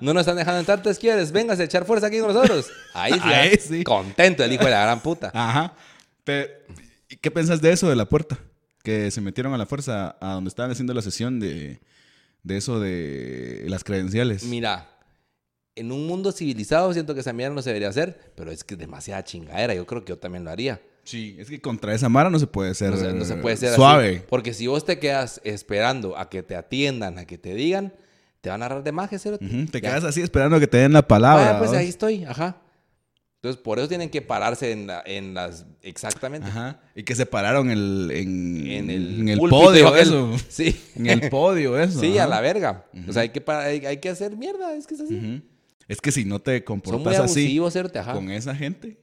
No nos están dejando entrar, tres quieres. Véngase a echar fuerza aquí con nosotros. Ahí sí. Ahí ah, sí. Contento el hijo de la gran puta. Ajá. Pero, ¿y ¿qué pensás de eso de la puerta? Que se metieron a la fuerza a donde estaban haciendo la sesión de, de eso de las credenciales. Mira, en un mundo civilizado siento que esa mierda no se debería hacer, pero es que es demasiada chingadera. Yo creo que yo también lo haría. Sí, es que contra esa mara no se puede ser, No se, no se puede ser suave. así. Porque si vos te quedas esperando a que te atiendan, a que te digan, te van a agarrar de magia. Ujú, Te Ya. quedas así esperando que te den la palabra. Ah, pues ¿vos? ahí estoy, ajá. Entonces, por eso tienen que pararse en, la- en las... Exactamente. Ajá. Y que se pararon el, en, En el, en el podio, eso. Sí. En el podio, eso. Sí, a la verga. O sea, hay que, hay, hay que hacer mierda, es que es así. Ujú. Es que si no te comportas así ajá. con esa gente,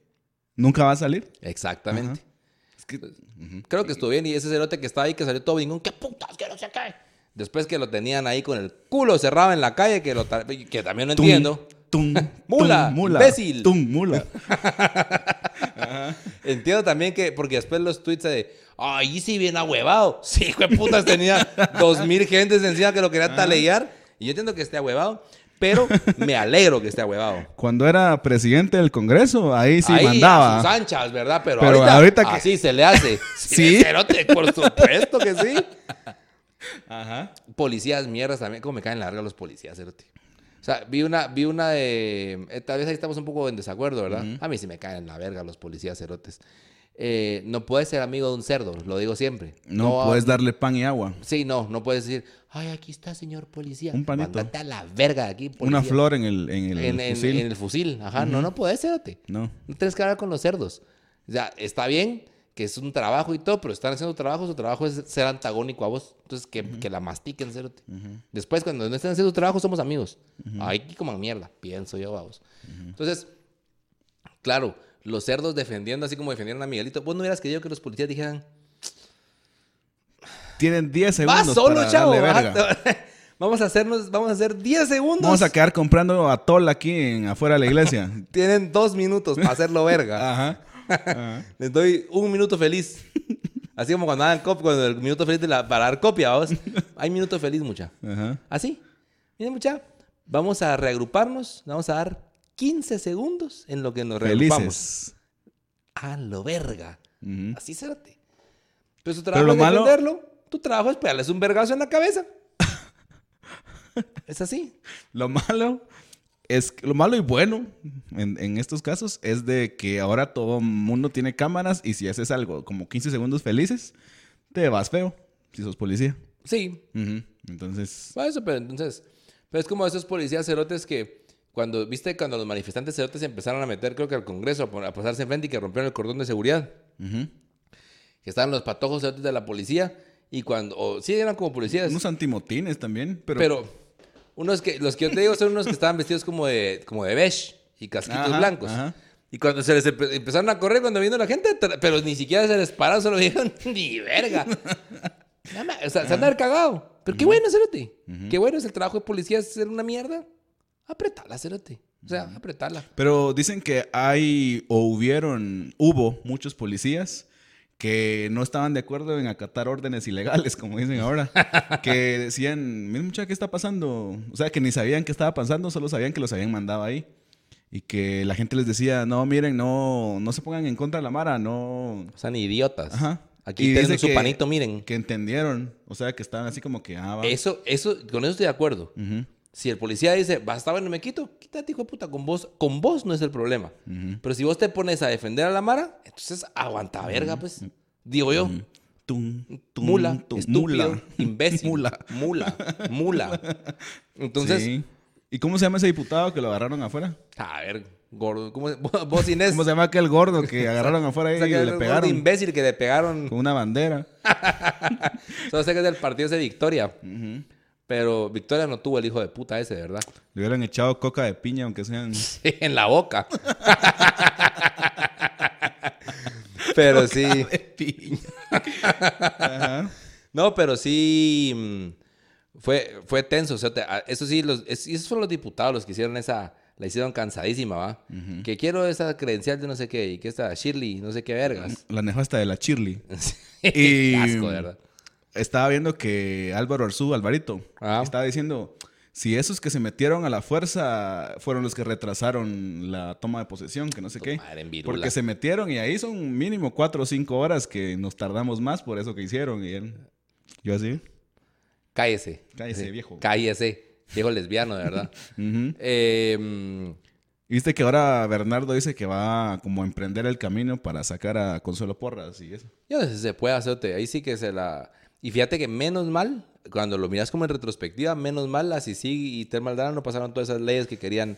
nunca va a salir. Exactamente. Ajá. Es que, ujú. Creo que estuvo bien. Y ese cerote que estaba ahí, que salió todo ningún ¿qué putas? Que no se cae. Después que lo tenían ahí con el culo cerrado en la calle, que, lo ta- que también no Tum, entiendo. tum, Mula, tum, mula, imbécil. tum, mula. Entiendo también que, porque después los tweets de, ay, sí, bien ahuevado. Sí, hijo de putas, tenía dos mil gentes encima que lo querían talear. Y yo entiendo que esté ahuevado, pero me alegro que esté ahuevado. Cuando era presidente del Congreso, ahí sí Ahí, A sus mandaba. anchas, ¿verdad? Pero, Pero ahorita, ahorita que- así se le hace. Sí. Sí, cerote, por supuesto que sí. Ajá. Policías, mierdas también. Como me caen larga los policías, cerote. O sea, vi una, vi una de... eh, tal vez ahí estamos un poco en desacuerdo, ¿verdad? A mí sí me caen la verga los policías cerotes. Eh, no puedes ser amigo de un cerdo, lo digo siempre. No, puedes darle pan y agua. Sí, no, no puedes decir, ay, aquí está, señor policía. Un panito. Mándate a la verga de aquí, policía. Una flor en el, en el En, en- fusil. en el fusil. Ajá, no, no puedes, cerote. No. No tienes que hablar con los cerdos. O sea, está bien que es un trabajo y todo, pero están haciendo trabajo, su trabajo es ser antagónico a vos. Entonces, que, que la mastiquen, cerote. Después, cuando no estén haciendo su trabajo, somos amigos. Ahí como mierda, pienso yo, vamos. Entonces, claro, los cerdos defendiendo, así como defendieron a Miguelito. Vos no hubieras querido que los policías dijeran, Tienen 10 va segundos solo, para chavo. darle ajá, verga. Vamos a hacernos, vamos a hacer 10 segundos. Vamos a quedar comprando atol aquí en, afuera de la iglesia. Tienen dos minutos para hacerlo verga. Ajá. Ajá. Les doy un minuto feliz. Así como cuando dan copia, cuando el minuto feliz de la, para dar copia, vos. Hay minuto feliz, mucha. Ajá. Así. Miren, mucha. Vamos a reagruparnos. Vamos a dar 15 segundos en lo que nos. Felices. A lo verga. Así cérate. Pero su trabajo lo es malo- defenderlo. Tu trabajo es pegarles un vergazo en la cabeza. es así. Lo malo es lo malo y bueno en, en estos casos es de que ahora todo el mundo tiene cámaras y si haces algo como 15 segundos felices, te vas feo si sos policía. Sí. Entonces, Bueno, eso, pero entonces, pero es como esos policías cerotes que cuando, viste, cuando los manifestantes cerotes se empezaron a meter, creo que al Congreso, a pasarse enfrente y que rompieron el cordón de seguridad, que estaban los patojos cerotes de la policía y cuando, o sí eran como policías, unos antimotines también, pero, pero unos que, los que yo te digo son unos que estaban vestidos como de, como de beige y casquitos Ajá, blancos. ajá. Y cuando se les empe- empezaron a correr, cuando vino la gente, pero ni siquiera se les pararon, solo dijeron, ni verga. Nada más, o sea, se han cagado. Pero qué bueno, Cerote. Qué bueno es el trabajo de policía, ser una mierda. Apretala, Cerote. O sea, apretala. pero dicen que hay o hubieron, hubo muchos policías que no estaban de acuerdo en acatar órdenes ilegales, como dicen ahora, que decían, miren muchacha, ¿qué está pasando? O sea, que ni sabían qué estaba pasando, solo sabían que los habían mandado ahí. Y que la gente les decía, no, miren, no, no se pongan en contra de la Mara, no... O sea, ni idiotas. Ajá. Aquí tienen su que- panito, miren. Que entendieron, o sea, que estaban así como que, ah, va. Eso, eso, con eso estoy de acuerdo. Si el policía dice, basta, bueno, me quito, quítate, hijo de puta, con vos, con vos no es el problema. Pero si vos te pones a defender a la Mara, entonces aguanta verga, pues. Digo yo. Tum, tum, Mula, tum, estúpido, mula. imbécil. Mula. Mula. Mula. Entonces, Sí. ¿Y cómo se llama ese diputado que lo agarraron afuera? a ver, gordo, ¿cómo se- vos Inés? ¿Cómo se llama aquel gordo que agarraron afuera O y sea, le pegaron imbécil que le pegaron. con una bandera? Solo sé que es del partido de Victoria. Pero Victoria no tuvo el hijo de puta ese, ¿verdad? Le hubieran echado coca de piña, aunque sean. en la boca. pero sí. de piña. Ajá. No, pero sí. mm, Fue, fue tenso. O sea, te- a- eso sí, los, esos fueron los diputados los que hicieron esa. La hicieron cansadísima, ¿va? Que quiero esa credencial de no sé qué. Y que esta Shirley, no sé qué vergas. La nefasta de la Shirley. Y- asco, de verdad. Estaba viendo que Álvaro Arzú, Alvarito, Ah. estaba diciendo, si esos que se metieron a la fuerza fueron los que retrasaron la toma de posesión, que no sé qué. Porque se metieron y ahí son mínimo cuatro o cinco horas que nos tardamos más por eso que hicieron. Y él, yo así. Cállese. Cállese, Sí, viejo. Cállese. Viejo lesbiano, de verdad. Eh, mm, Y Viste que ahora Bernardo dice que va a como a emprender el camino para sacar a Consuelo Porras y eso. yo no sé si se puede hacerte. Ahí sí que se la. Y fíjate que menos mal, cuando lo miras como en retrospectiva, menos mal, así sí y Tel Maldana no pasaron todas esas leyes que querían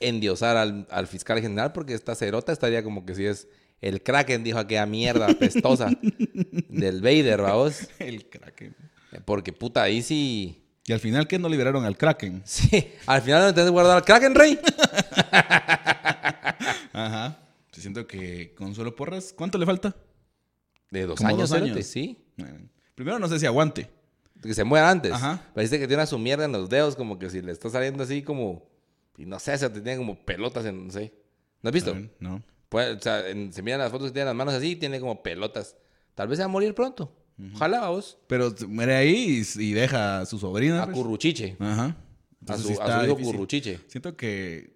endiosar al, al fiscal general, porque esta cerota estaría como que si es el Kraken, dijo aquella mierda pestosa del Vader, vamos. El Kraken. Porque puta, ahí sí. Y al final, ¿qué no liberaron al Kraken? Sí, al final no intentas guardar al Kraken, rey. Ajá. Siento que Consuelo Porras, ¿cuánto le falta? De dos Como años, dos cerote, años. sí. Eh, Primero no sé si aguante. Que se muera antes. Ajá. Parece que tiene a su mierda en los dedos, como que si le está saliendo así como. Y no sé, se te tiene como pelotas en. No sé. ¿No has visto? Ver, No. O sea, en- se miran las fotos que tiene las manos así, tiene como pelotas. Tal vez se va a morir pronto. Ojalá, vos. Pero muere ahí y, y deja a su sobrina. A pues. Curruchiche. Ajá. A su, sí a su hijo difícil. Curruchiche. Siento que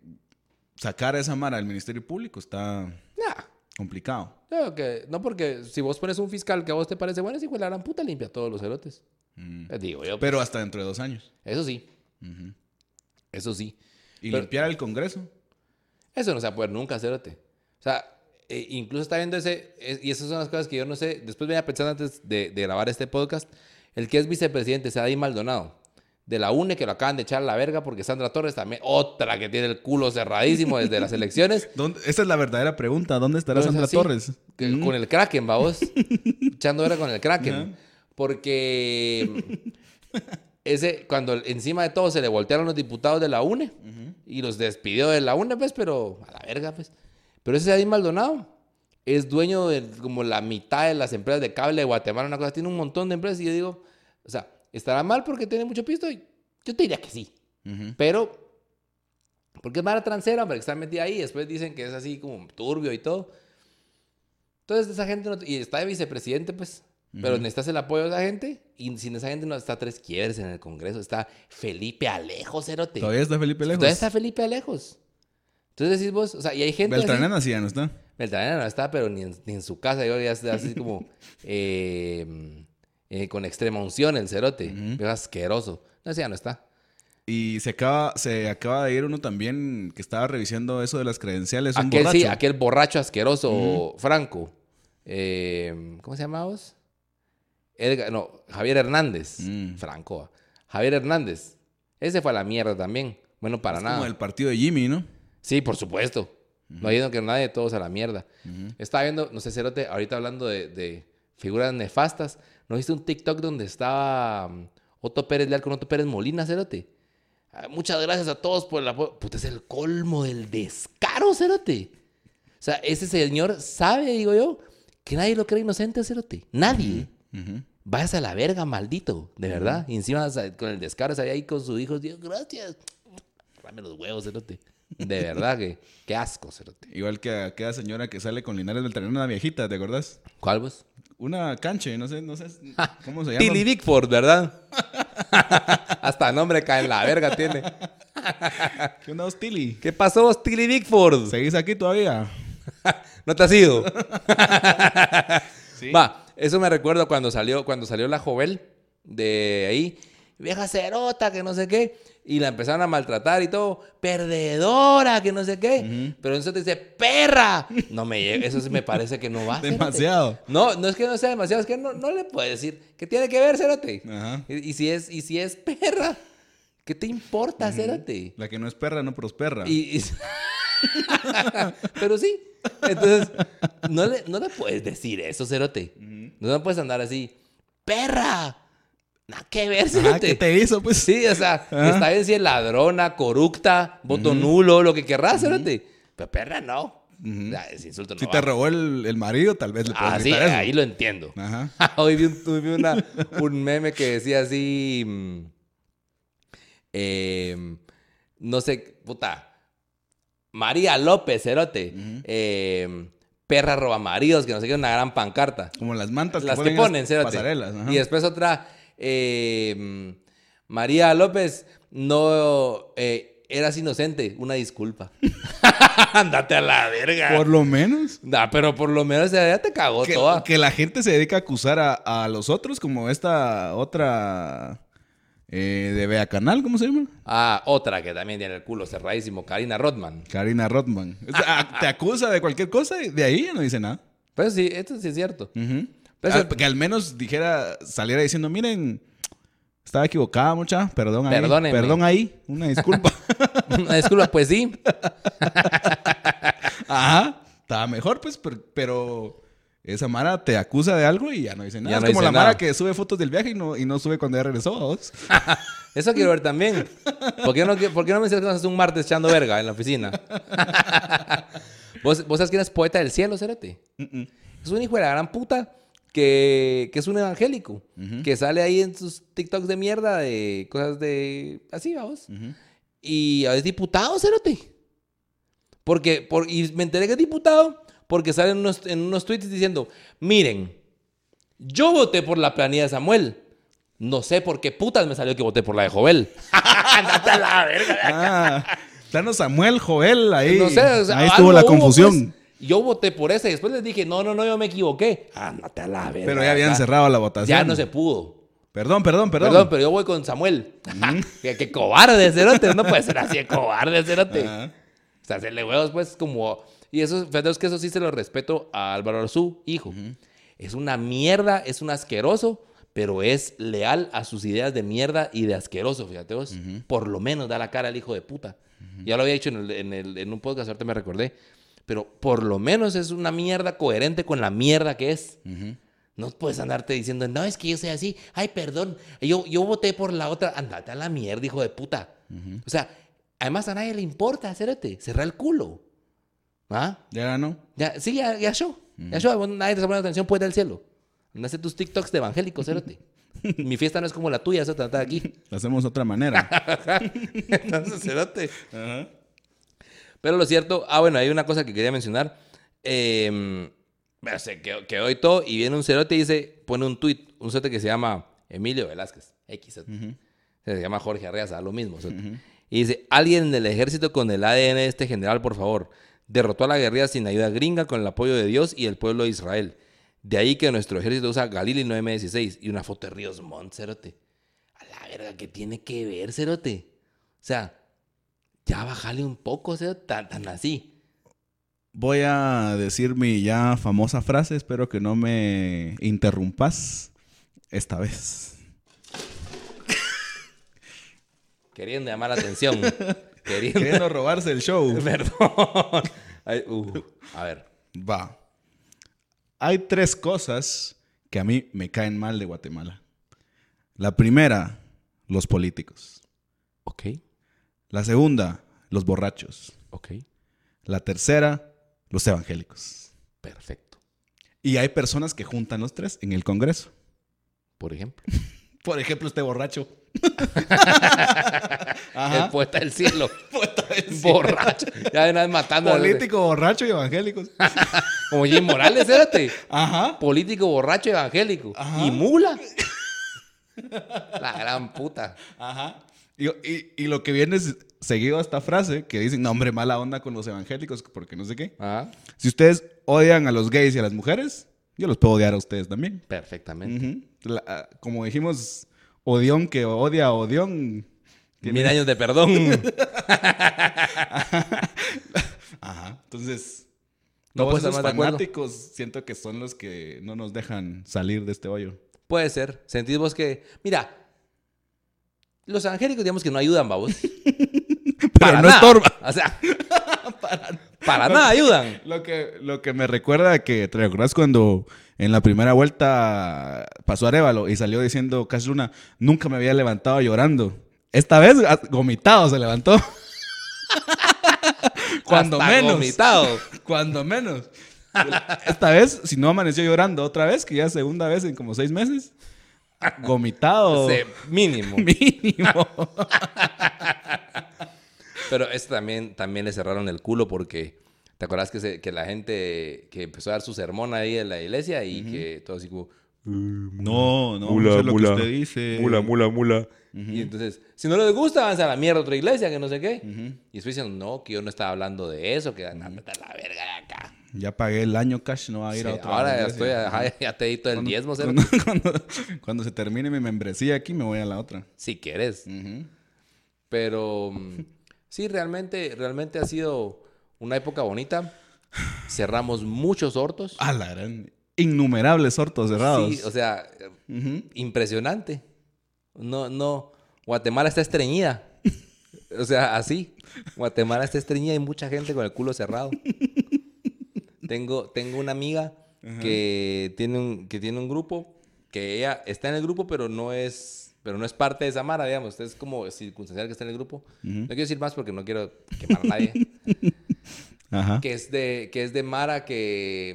sacar a esa mara del Ministerio Público está Nah. Complicado. Que, no porque si vos pones un fiscal que a vos te parece bueno, ese hijo de la gran puta limpia todos los cerotes. Mm. Eh, Digo yo. Pero hasta dentro de dos años. Eso sí. Eso sí. Y Pero- limpiar el Congreso. Eso no se va a poder nunca, cerote. O sea, eh, incluso está viendo ese, es- y esas son las cosas que yo no sé, después venía pensando antes de, de grabar este podcast, el que es vicepresidente, Sadie Maldonado, de la UNE, que lo acaban de echar a la verga, porque Sandra Torres también, otra que tiene el culo cerradísimo desde las elecciones, ¿Dónde- Esa es la verdadera pregunta. ¿Dónde estará No es Sandra así. Torres? que- Mm. con el Kraken, vamos, echando hora con el Kraken, porque ese, cuando encima de todo se le voltearon los diputados de la UNE, y los despidió de la UNE, pues, pero a la verga, pues. Pero ese Sadie Maldonado es dueño de como la mitad de las empresas de cable de Guatemala, una cosa, tiene un montón de empresas y yo digo, o sea, ¿estará mal porque tiene mucho pisto? Yo te diría que sí, Ujú. pero porque es mara transera, hombre, que está metida ahí, después dicen que es así como turbio y todo. Entonces, esa gente, no- y está de vicepresidente, pues, pero necesitas el apoyo de esa gente, y sin esa gente no está tres quiebres en el Congreso, está Felipe Alejo, cerote. Todavía está Felipe Lejos. Todavía está Felipe Alejos. Entonces decís vos, o sea, y hay gente. así- Beltranena sí ya no está. Beltranena no está, pero ni en, ni en su casa. Yo ya así como eh, eh, con extrema unción el cerote. Ujú. Es asqueroso. No, ya no está. Y se acaba, se acaba de ir uno también que estaba revisando eso de las credenciales. Un Aquel borracho. sí, aquel borracho asqueroso, Franco. Eh, ¿Cómo se llamaba vos? Edgar- no, Javier Hernández. Mm. Franco. Javier Hernández. Ese fue a la mierda también. Bueno, para Es nada. como el partido de Jimmy, ¿no? Sí, por supuesto. No hay que nadie, todos a la mierda. Estaba viendo, no sé, Cerote, ahorita hablando de, de figuras nefastas, ¿no viste un TikTok donde estaba um, Otto Pérez Leal con Otto Pérez Molina, Cerote? Ah, muchas gracias a todos por el apoyo. Puta, es el colmo del descaro, Cerote. O sea, ese señor sabe, digo yo, que nadie lo cree inocente, Cerote. Nadie. Ujú. Váyase a la verga, maldito, de verdad. Y encima, con el descaro, salía ahí con su hijo, Dios, gracias. Dame los huevos, Cerote. De verdad, que qué asco, Cerote. Igual que aquella señora que sale con Linares Beltranena, una viejita, ¿te acordás? ¿Cuál vos? Una canche, no sé, no sé cómo se llama. Tilly Bigford, ¿verdad? Hasta nombre cae en la verga tiene. ¿Qué onda vos, Tilly? ¿Qué pasó vos, Tilly Bigford? ¿Seguís aquí todavía? ¿No te has ido? Sí. Va, eso me recuerdo cuando salió, cuando salió la Jovel de ahí. Vieja cerota, que no sé qué. Y la empezaron a maltratar y todo. Perdedora, que no sé qué. Pero eso te dice, perra. No me llega. Eso sí me parece que no va. Demasiado. No, no es que no sea demasiado, es que no, no le puedes decir. ¿Qué tiene que ver, Cerote? Ajá. Y, y si es, y si es perra, ¿qué te importa, Cerote? La que no es perra no prospera. Y, y- Pero sí. Entonces, no le, no le puedes decir eso, Cerote. No le puedes andar así, perra. Nada que ver. ¿Qué te hizo, pues? Sí, o sea, está bien si es ladrona, corrupta, voto nulo, lo que querrás, cerote. Pero perra no. Ujú. Ese insulto no Si va. te robó el, el marido, tal vez le puedes Ah, sí, eso. ahí lo entiendo. Ajá. Hoy vi, un, hoy vi una- un meme que decía así. mm, eh, no sé, puta. María López, cerote. eh, perra roba maridos, que no sé qué, una gran pancarta. Como las mantas Las que que ponen, ponen, en las pasarelas. ajá. Y después otra. Eh, María López no. eh, eras inocente, una disculpa. Andate a la verga. Por lo menos. Nah, pero por lo menos ya te cagó Que, toda. que la gente se dedica a acusar a, a los otros, como esta otra eh, de Bea Canal, ¿cómo se llama? Ah, otra que también tiene el culo cerradísimo, Karina Rodman. Karina Rothman. O sea, te acusa de cualquier cosa y de ahí no dice nada. Pues sí, esto sí es cierto. Pues, Ah, que al menos dijera, saliera diciendo, miren, estaba equivocada mucha, perdón ahí. Perdónenme. Perdón ahí, una disculpa. Una disculpa, pues sí. Ajá, estaba mejor, pues, pero, pero esa Mara te acusa de algo y ya no dice nada. Ya es no como dice la nada. Mara que sube fotos del viaje y no, y no sube cuando ya regresó, ¿a vos? Eso quiero ver también. ¿Por qué no, por qué no me dices que vas a hacer un martes echando verga en la oficina? ¿Vos, ¿Vos sabes quién es poeta del cielo, Cérate? Es un hijo de la gran puta que, que es un evangélico. Que sale ahí en sus TikToks de mierda de cosas de... Así, vamos. Y es diputado, Cérate. Porque, por, y me enteré que es diputado porque sale en unos, en unos tweets diciendo, miren, yo voté por la planilla de Samuel. No sé por qué putas me salió que voté por la de Jovel. Andate a la verga. Ah, plano Samuel, Joel, ahí, No sé, o sea, ahí estuvo la hubo, confusión. pues. Yo voté por esa y después les dije, no, no, no, yo me equivoqué. Ándate a la verga. pero ya habían cerrado la votación. Ya no se pudo. Perdón, perdón, perdón. Perdón, pero yo voy con Samuel. que, que cobarde, cerote. No puede ser así de cobarde, cerote. O sea, hacerle huevos, pues, como... Y eso, fíjate, es que eso sí se lo respeto a Álvaro Arzú, hijo. Es una mierda, es un asqueroso, pero es leal a sus ideas de mierda y de asqueroso, fíjate vos. Por lo menos da la cara al hijo de puta. Ya lo había dicho en, el- en el- en un podcast, ahorita me recordé. Pero por lo menos es una mierda coherente con la mierda que es. No puedes andarte diciendo, no, es que yo soy así. Ay, perdón. Yo, yo voté por la otra. Andate a la mierda, hijo de puta. O sea, además a nadie le importa, acérate. Cerra el culo. ¿Ah? Ya ganó. Ya, sí, ya, ya show. Ya. Bueno, Nadie te está poniendo atención, puede del cielo. Anda a hacer tus TikToks de evangélico, cérate. Mi fiesta no es como la tuya, eso trata aquí. Lo hacemos de otra manera. Entonces, cérate. Ajá. Pero lo cierto, ah, bueno, hay una cosa que quería mencionar. Eh, se quedó, quedó y todo, y viene un cerote y dice, pone un tweet, un cerote que se llama Emilio Velázquez, X, cerote. se llama Jorge Arreaza, lo mismo. Y dice, alguien del ejército con el ADN de este general, por favor, derrotó a la guerrilla sin ayuda gringa con el apoyo de Dios y el pueblo de Israel. De ahí que nuestro ejército usa Galil no M16 y una foto de Ríos Montt, cerote. A la verga, ¿qué tiene que ver, cerote? O sea, ya bájale un poco, cerote, tan, tan así. Voy a decir mi ya famosa frase, espero que no me interrumpas esta vez. Queriendo llamar la atención. Queriendo. Queriendo robarse el show. Perdón. Ay, uh, a ver. Va. Hay tres cosas que a mí me caen mal de Guatemala. La primera, los políticos. Ok, La segunda, los borrachos. ok. La tercera, los evangélicos. Perfecto. Y hay personas que juntan los tres en el Congreso. Por ejemplo. Por ejemplo, este borracho. El poeta del cielo. Borracho. Ya de una vez matando. a Político, borracho y evangélicos. Como Jim Morales, espérate. Ajá. Político borracho evangélico. Ajá. Y mula. La gran puta. Ajá. Y, y- y lo que viene es seguido a esta frase que dicen, no, hombre, mala onda con los evangélicos, porque no sé qué. Ah, Si ustedes odian a los gays y a las mujeres, yo los puedo odiar a ustedes también. perfectamente. La- ah, como dijimos, odión que odia a odión. tiene- Mil años de perdón. Ajá. Entonces, No todos esos fanáticos siento que son los que no nos dejan salir de este hoyo. Puede ser. Sentís vos que. Mira. Los evangélicos, digamos que no ayudan, babos. Pero no nada. estorba. O sea, Para nada ayudan. Lo que, lo que me recuerda que, ¿te recuerdas cuando en la primera vuelta pasó Arevalo y salió diciendo Cash Luna, nunca me había levantado llorando? Esta vez, ah, gomitado se levantó. cuando Hasta menos. Cuando menos. Esta vez, si no amaneció llorando otra vez, que ya es segunda vez en como seis meses, gomitado. Sí, mínimo. Mínimo. Pero esto también, también le cerraron el culo porque... ¿Te acuerdas que, se- que la gente que empezó a dar su sermón ahí en la iglesia y que todo así como... No, no, Mula, eso es lo mula. que usted dice. Mula, mula, mula. Y entonces, si no les gusta, avanza a la mierda a otra iglesia, que no sé qué. Y después dicen, no, que yo no estaba hablando de eso, que anda a meter la verga de acá. Ya pagué el año cash, no va a ir Sí, a otra ahora ya estoy, ajá, ya te edito el diezmo, cuando, cuando- cuando se termine mi membresía aquí, me voy a la otra. Si quieres. Pero mm, sí, realmente, realmente ha sido una época bonita. Cerramos muchos hortos. A la gran. Innumerables hortos cerrados. Sí, o sea, impresionante. No, no. Guatemala está estreñida. O sea, así. Guatemala está estreñida y mucha gente con el culo cerrado. Tengo, tengo una amiga que tiene un, que tiene un grupo, que ella está en el grupo, pero no es, pero no es parte de esa mara, digamos. Es como circunstancial que está en el grupo. No quiero decir más porque no quiero quemar a nadie. Ajá. que es de, que es de Mara que...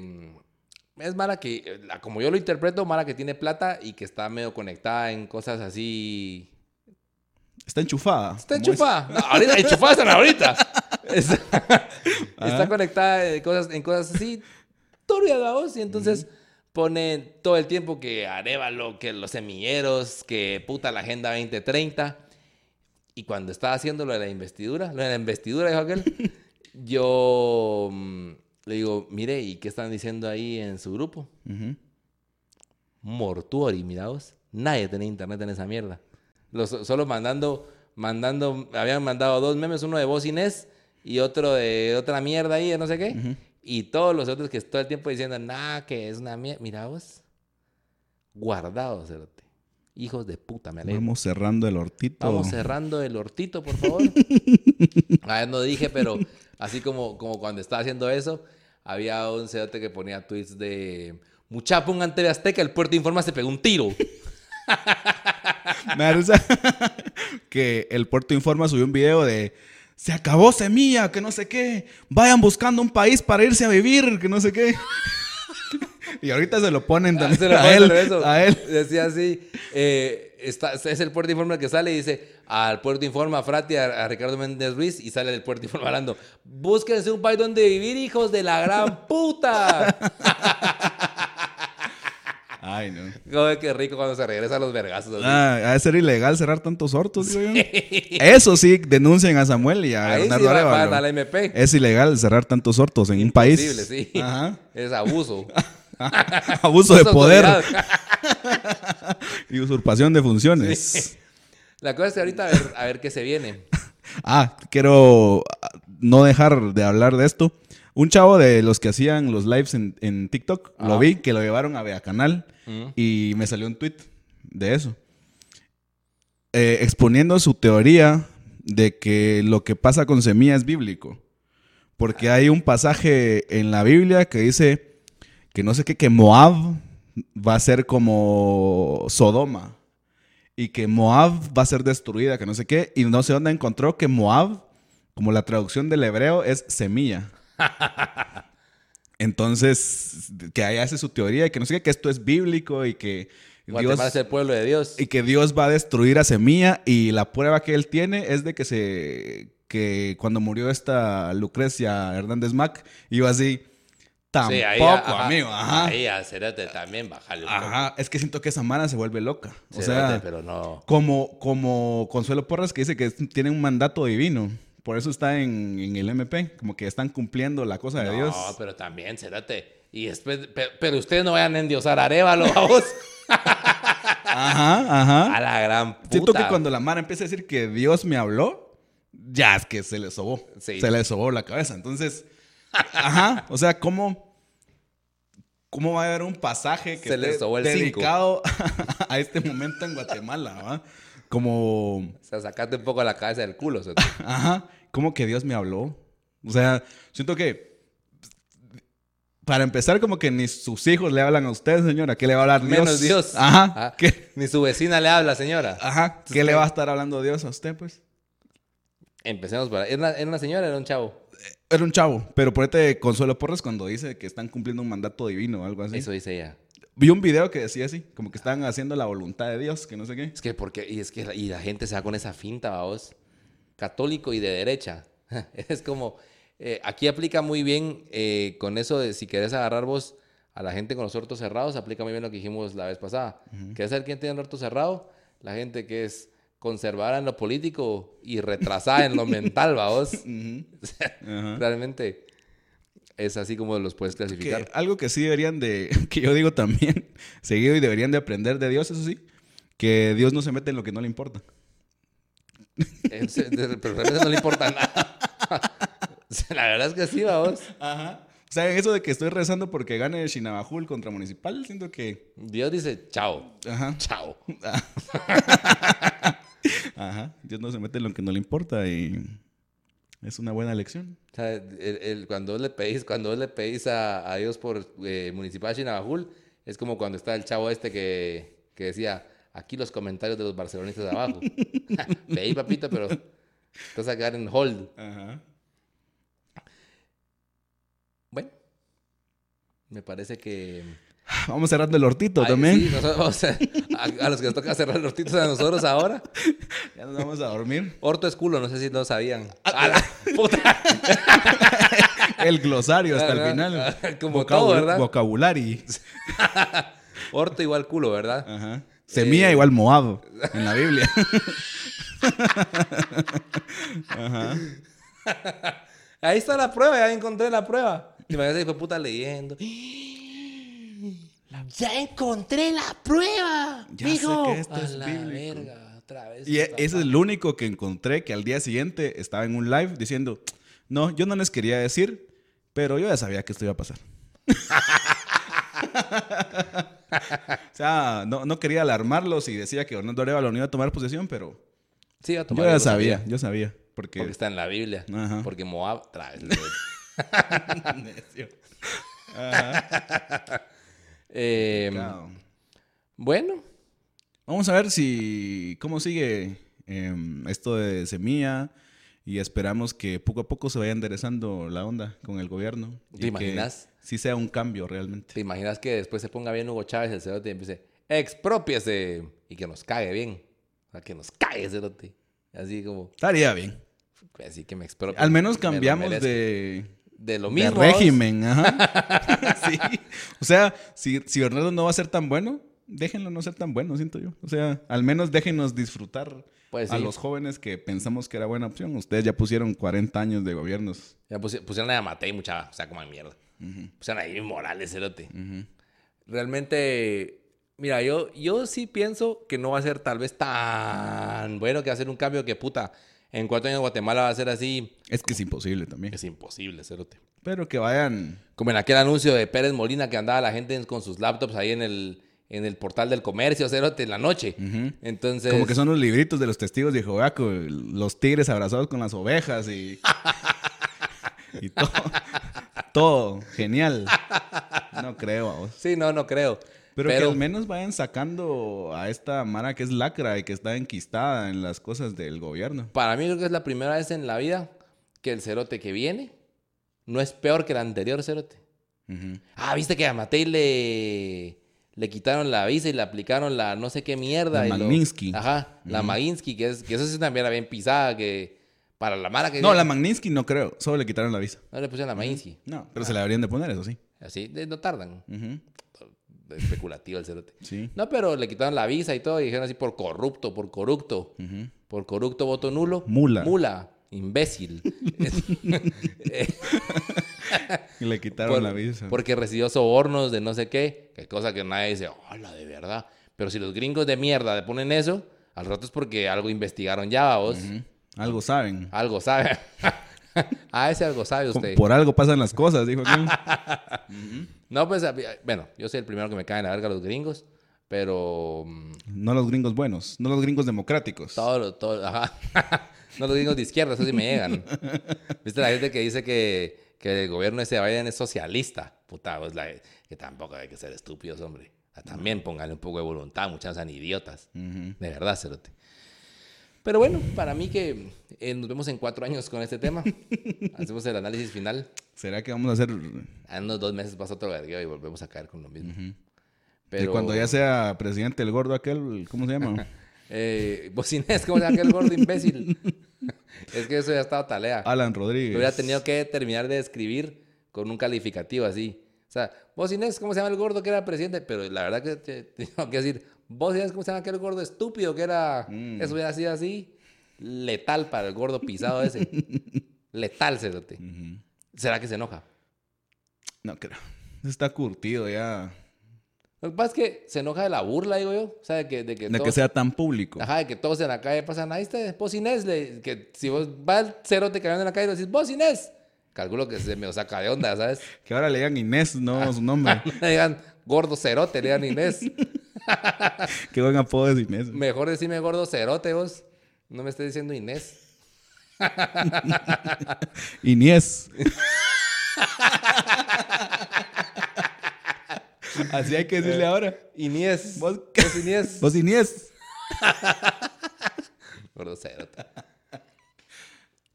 mm, Es Mara que, eh, como yo lo interpreto, Mara que tiene plata y que está medio conectada en cosas así... Está enchufada. Está enchufada. No, ahorita, enchufada están ahorita. Está, está Ajá. conectada en cosas, en cosas así turbias, vamos. Y entonces ponen todo el tiempo que Arevalo, que los semilleros, que puta la Agenda 2030. Y cuando estaba haciendo lo de la investidura, lo de la investidura, dijo aquel, yo mm, le digo, mire, ¿y qué están diciendo ahí en su grupo? Mortuori, miraos. Nadie tenía internet en esa mierda. Los, solo mandando, mandando, habían mandado dos memes, uno de voz Inés y otro de otra mierda ahí, de no sé qué. Y todos los otros que todo el tiempo diciendo, nah, que es una mierda. Miraos. Guardados, cerote. Hijos de puta, me alegro. Vamos cerrando el hortito. Vamos cerrando el hortito, por favor. A ver, no dije, pero así como, como cuando estaba haciendo eso, había un cerote que ponía tweets de... Mucha pongan TV Azteca, el puerto informa se pegó un tiro. Me da risa que el Puerto Informa subió un video de se acabó semilla, que no sé qué. Vayan buscando un país para irse a vivir, que no sé qué. y ahorita se lo ponen Ah, también se lo a, él, a. Decía así, eh, está, es el puerto informa que sale y dice, al puerto informa Frati a, a Ricardo Méndez Ruiz y sale del puerto informa hablando, búsquense un país donde vivir, hijos de la gran puta. Ay, no. Joder, qué rico cuando se regresa a los vergazos. Ah, ha de ser ilegal cerrar tantos hortos, digo yo. Eso sí, denuncien a Samuel y a Ahí sí Bernardo va- Arevalo. van a la MP. Es ilegal cerrar tantos hortos en un país. Imposible, sí. Ajá. Es abuso. Abuso de poder autoridad. y usurpación de funciones. La cosa es que ahorita a ver, a ver qué se viene. Ah, quiero ah, no dejar de hablar de esto. Un chavo de los que hacían los lives en, en TikTok, lo vi, que lo llevaron a Bea Canal Mm. y me salió un tweet de eso. Eh, exponiendo su teoría de que lo que pasa con semilla es bíblico. Porque hay un pasaje en la Biblia que dice que no sé qué, que Moab va a ser como Sodoma. Y que Moab va a ser destruida, que no sé qué. Y no sé dónde encontró que Moab, como la traducción del hebreo, es semilla. Entonces, que ahí hace su teoría y que no sé qué, que esto es bíblico y que Dios, es el pueblo de Dios. y que Dios va a destruir a Semilla y la prueba que él tiene es de que se que cuando murió esta Lucrecia Hernández Mac iba así tampoco, Sí, ahí, ajá, amigo, ajá. Ahí a Cerate también, bájale. un Ajá, es que siento que esa mara se vuelve loca. O Cerate, sea, pero no. como, como Consuelo Porras que dice que tiene un mandato divino. Por eso está en, en el MP, como que están cumpliendo la cosa de No, Dios. pero también, Cerate. Y después, pe- pero, ustedes no vayan a endiosar a Arevalo, vamos. Ajá, ajá. A la gran puta. Siento que cuando la Mara empieza a decir que Dios me habló, ya es que se le sobó. Sí. Se le sobó la cabeza. Entonces, ajá. O sea, ¿cómo, cómo va a haber un pasaje que Se esté dedicado a este momento en Guatemala? ¿va? Como, O sea, sacate un poco la cabeza del culo. Cerate. ajá. ¿Cómo que Dios me habló? O sea, siento que para empezar, como que ni sus hijos le hablan a usted, señora. ¿Qué le va a hablar Dios? Menos Dios. Ajá. Ah, ¿Qué, Ni su vecina le habla, señora. ajá. ¿Qué le va a estar hablando Dios a usted, pues? Empecemos por ahí. ¿Era una, señora o era un chavo? Era un chavo, pero ponete Consuelo Porras cuando dice que están cumpliendo un mandato divino o algo así. Eso dice ella. Vi un video que decía así, como que estaban haciendo la voluntad de Dios, que no sé qué. Es que porque, y es que la, y la gente se va con esa finta, vamos. Católico y de derecha. Es como, eh, aquí aplica muy bien eh, con eso de si querés agarrar vos a la gente con los ortos cerrados, aplica muy bien lo que dijimos la vez pasada. ¿Querés saber quién tiene el orto cerrado? La gente que es conservada en lo político y retrasada en lo mental, vamos. Ajá. Realmente es así como los puedes Que clasificar. algo que sí deberían de, que yo digo también, seguido y deberían de aprender de Dios, eso sí, que Dios no se mete en lo que no le importa. Pero realmente no le importa nada. La verdad es que sí, vamos. Ajá. O sea, eso de que estoy rezando porque gane Shinabajul contra Municipal, siento que... Dios dice, chao, Ajá. chao. Ajá. Dios no se mete en lo que no le importa y es una buena lección. O sea, el- el- cuando vos le pedís, cuando le pedís a, a Dios por eh, Municipal Chinabajul, es como cuando está el chavo este que, que decía, aquí los comentarios de los barcelonistas de abajo. Pedí, papito, pero te vas a quedar en hold. Ajá. Bueno, me parece que... Vamos cerrando el hortito Ay, también. sí, nosotros vamos a, a- a los que nos toca cerrar los titos a nosotros ahora. Ya nos vamos a dormir. Orto es culo, no sé si lo sabían. ¡A la puta! El glosario hasta el final. Como todo, ¿verdad? Vocabulario. Orto igual culo, ¿verdad? Ajá. Semilla igual Moab en la Biblia. Ajá. Ahí está la prueba, ya encontré la prueba. Y me fue puta leyendo. Ya encontré la prueba. Ya sé mijo. que esto A es la bíblico. verga, otra vez. Y ese es el único que encontré que al día siguiente estaba en un live diciendo, no, yo no les quería decir, pero yo ya sabía que esto iba a pasar. o sea, no, no quería alarmarlos y decía que Hernando Arevalo no iba a tomar posesión, pero Sí, iba a yo tomar ya algo, sabía, yo sabía. Porque... Porque está en la Biblia. Ajá. Porque Moab trae. Necio. Eh, bueno, Vamos a ver si cómo sigue em, esto de semilla y esperamos que poco a poco se vaya enderezando la onda con el gobierno. ¿Te y que imaginas? Sí sea un cambio realmente. ¿te imaginas que después se ponga bien Hugo Chávez, el cerote, y empiece, expropiese, y que nos cague bien? O sea, que nos cague, cerote. Así como, Estaría bien. así que me expropie. Al menos cambiamos de, De lo de mismo. régimen. Ajá. sí. O sea, si, si Bernardo no va a ser tan bueno, déjenlo no ser tan bueno, siento yo. O sea, al menos déjenos disfrutar Pues a los jóvenes que pensamos que era buena opción. Ustedes ya pusieron 40 años de gobiernos. Ya pusi- pusieron a Yamatei mucha, o sea, como mierda. Pusieron a Jimmy Morales, cerote. Realmente, mira, yo, yo sí pienso que no va a ser tal vez tan bueno que va a ser un cambio que puta. En cuatro años Guatemala va a ser así. Es que es imposible también. Es imposible, cerote. Pero que vayan. Como en aquel anuncio de Pérez Molina que andaba la gente en- con sus laptops ahí en el, en el portal del comercio, cerote, en la noche. Entonces. Como que son los libritos de los testigos de Jehová, los tigres abrazados con las ovejas y. y todo. Todo. Genial. No creo, vamos. Sí, no, no creo. Pero, que al menos vayan sacando a esta Mara que es lacra y que está enquistada en las cosas del gobierno. Para mí creo que es la primera vez en la vida que el cerote que viene no es peor que el anterior cerote. Ujú. Ah, viste que a Matei le, le quitaron la visa y le aplicaron la no sé qué mierda. La y lo-. Ajá, la Maginsky, que, es, que eso sí también era bien pisada, que para la mara que... No, la Magnitsky no creo. Solo le quitaron la visa. No le pusieron la Maginsky. No, pero se la deberían de poner, eso sí. Así, no tardan. Ujú. Especulativo el cerote. Sí. No, pero le quitaron la visa y todo y dijeron así por corrupto, por corrupto. Por corrupto, voto nulo. Mula. Mula. Imbécil. Y le quitaron Por- la visa. Porque recibió sobornos de no sé qué, que cosa que nadie dice, hola, de verdad. Pero si los gringos de mierda le ponen eso, al rato es porque algo investigaron ya, vos. Algo saben. Algo sabe. A ese algo sabe usted. Por algo pasan las cosas, dijo. No, pues, bueno, yo soy el primero que me cae en la verga los gringos. Pero mm, No los gringos buenos, no los gringos democráticos. todo, todo, ajá. no los gringos de izquierda, eso sí me llegan. ¿Viste la gente que dice que, que el gobierno de ese Biden es socialista? Puta, pues la, que tampoco hay que ser estúpidos, hombre. Sea, También pónganle un poco de voluntad, muchas sean idiotas. De verdad, Cerote. Pero bueno, para mí que eh, nos vemos en cuatro años con este tema. Hacemos el análisis final. ¿Será que vamos a hacer En unos dos meses pasa otro vergueo y volvemos a caer con lo mismo. Y Pero cuando ya sea presidente el gordo aquel, ¿cómo se llama? Eh, vos Inés, ¿cómo se llama aquel gordo imbécil? es que eso ya estaba talea. Alan Rodríguez. hubiera tenido que terminar de escribir con un calificativo así. O sea, vos Inés, ¿cómo se llama el gordo que era presidente? Pero la verdad que te- te tengo que decir, vos Inés, ¿cómo se llama aquel gordo estúpido que era? Mm. Eso hubiera sido así. Letal para el gordo pisado ese. Letal, cerote. ¿Será que se enoja? No creo. Está curtido ya. Lo que pasa es que se enoja de la burla, digo yo. O sea, de que, de que, De que sea tan público. Ajá, de que todos en la calle pasan, ahí está, vos Inés, le- que si vos vas al cerote cayendo en la calle y decís, vos Inés, calculo que se me saca de onda, ¿sabes? Que ahora le digan Inés, no su nombre. le digan gordo cerote, le digan Inés. Qué buen apodo es Inés. Mejor decime gordo cerote vos. No me estés diciendo Inés. Inés. Así hay que decirle ahora. Inés. Vos- Vos Inés. Vos Inés. Gordo cerote.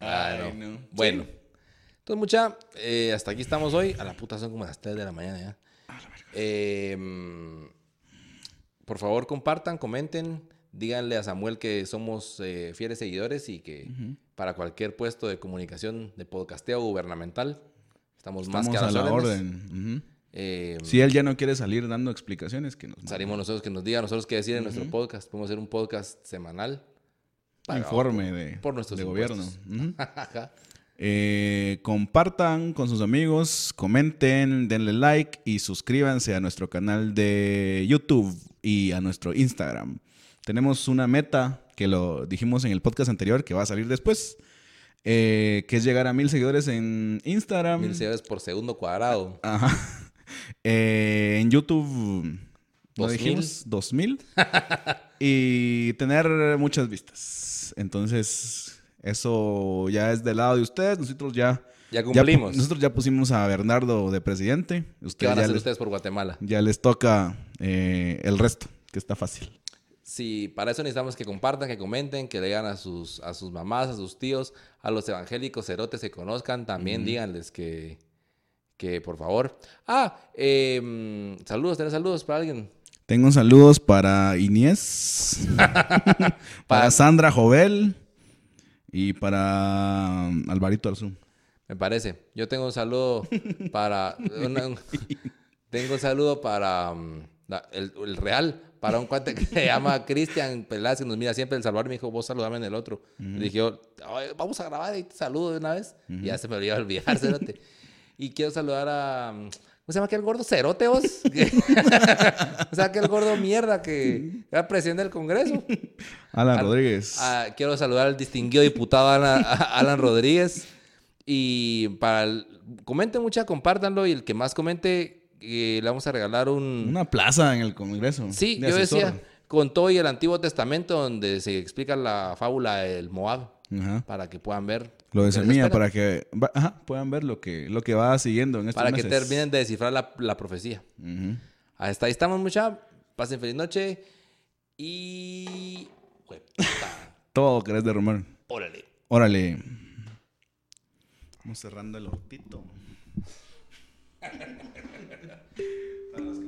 Ay, no. no. Bueno. Entonces, mucha, eh, hasta aquí estamos hoy. A la puta son como las 3 de la mañana ya. Eh, por favor, compartan, comenten. Díganle a Samuel que somos eh, fieles seguidores y que para cualquier puesto de comunicación de podcasteo gubernamental estamos, más que a, la órdenes. orden. Eh, Si él ya no quiere salir dando explicaciones, que nos. Salimos nosotros que nos diga nosotros qué decir en nuestro podcast. Podemos hacer un podcast semanal. pagado informe de, por nuestros de gobierno. Eh, compartan con sus amigos, comenten, denle like y suscríbanse a nuestro canal de YouTube y a nuestro Instagram. Tenemos una meta que lo dijimos en el podcast anterior que va a salir después, eh, que es llegar a mil seguidores en Instagram. Mil seguidores por segundo cuadrado. Ajá. Eh, en YouTube, ¿no Dos dijimos? Dos mil. y tener muchas vistas. Entonces, eso ya es del lado de ustedes. Nosotros ya... Ya ya cumplimos. nosotros ya pusimos a Bernardo de presidente. ¿Qué Ustedes van a ya, hacer les, ustedes por Guatemala? ya les toca eh, el resto, que está fácil. Sí, para eso necesitamos que compartan, que comenten, que le digan a sus, a sus mamás, a sus tíos, a los evangélicos cerotes que conozcan, también díganles que, que por favor. Ah, eh, mm, saludos, ¿tenés saludos para alguien? Tengo saludos para Inés, para Sandra Jovel y para um, Alvarito Arzú. Me parece. Yo tengo un saludo para. una- un- tengo un saludo para la- el, el Real, para un cuate que se llama Cristian Peláez, que nos mira siempre El Salvador. Me dijo, vos saludame en el otro. Le dije, yo, "Ay, vamos a grabar y te saludo de una vez. Y ya se me olvidó olvidar, cerote. y quiero saludar a. mm, ¿Cómo se llama aquel gordo cerote vos? o sea, aquel gordo mierda que era presidente del Congreso. Alan Al- Rodríguez. Quiero saludar al distinguido diputado Alan, Rodríguez. Y para el- comenten mucha, compártanlo. Y el que más comente, eh, le vamos a regalar un. Una plaza en el Congreso. sí, de yo asesor. decía, con todo y el Antiguo Testamento, donde se explica la fábula del Moab, Ajá. para que puedan ver. Lo de que les Semilla, espera. para que va- ajá, puedan ver lo que, lo que va siguiendo en estos Para que terminen de descifrar la, la profecía. Ujú. Hasta ahí estamos, mucha. Pasen feliz noche. Y. Todo querés derrumbar. Órale. Órale. Vamos cerrando el hortito.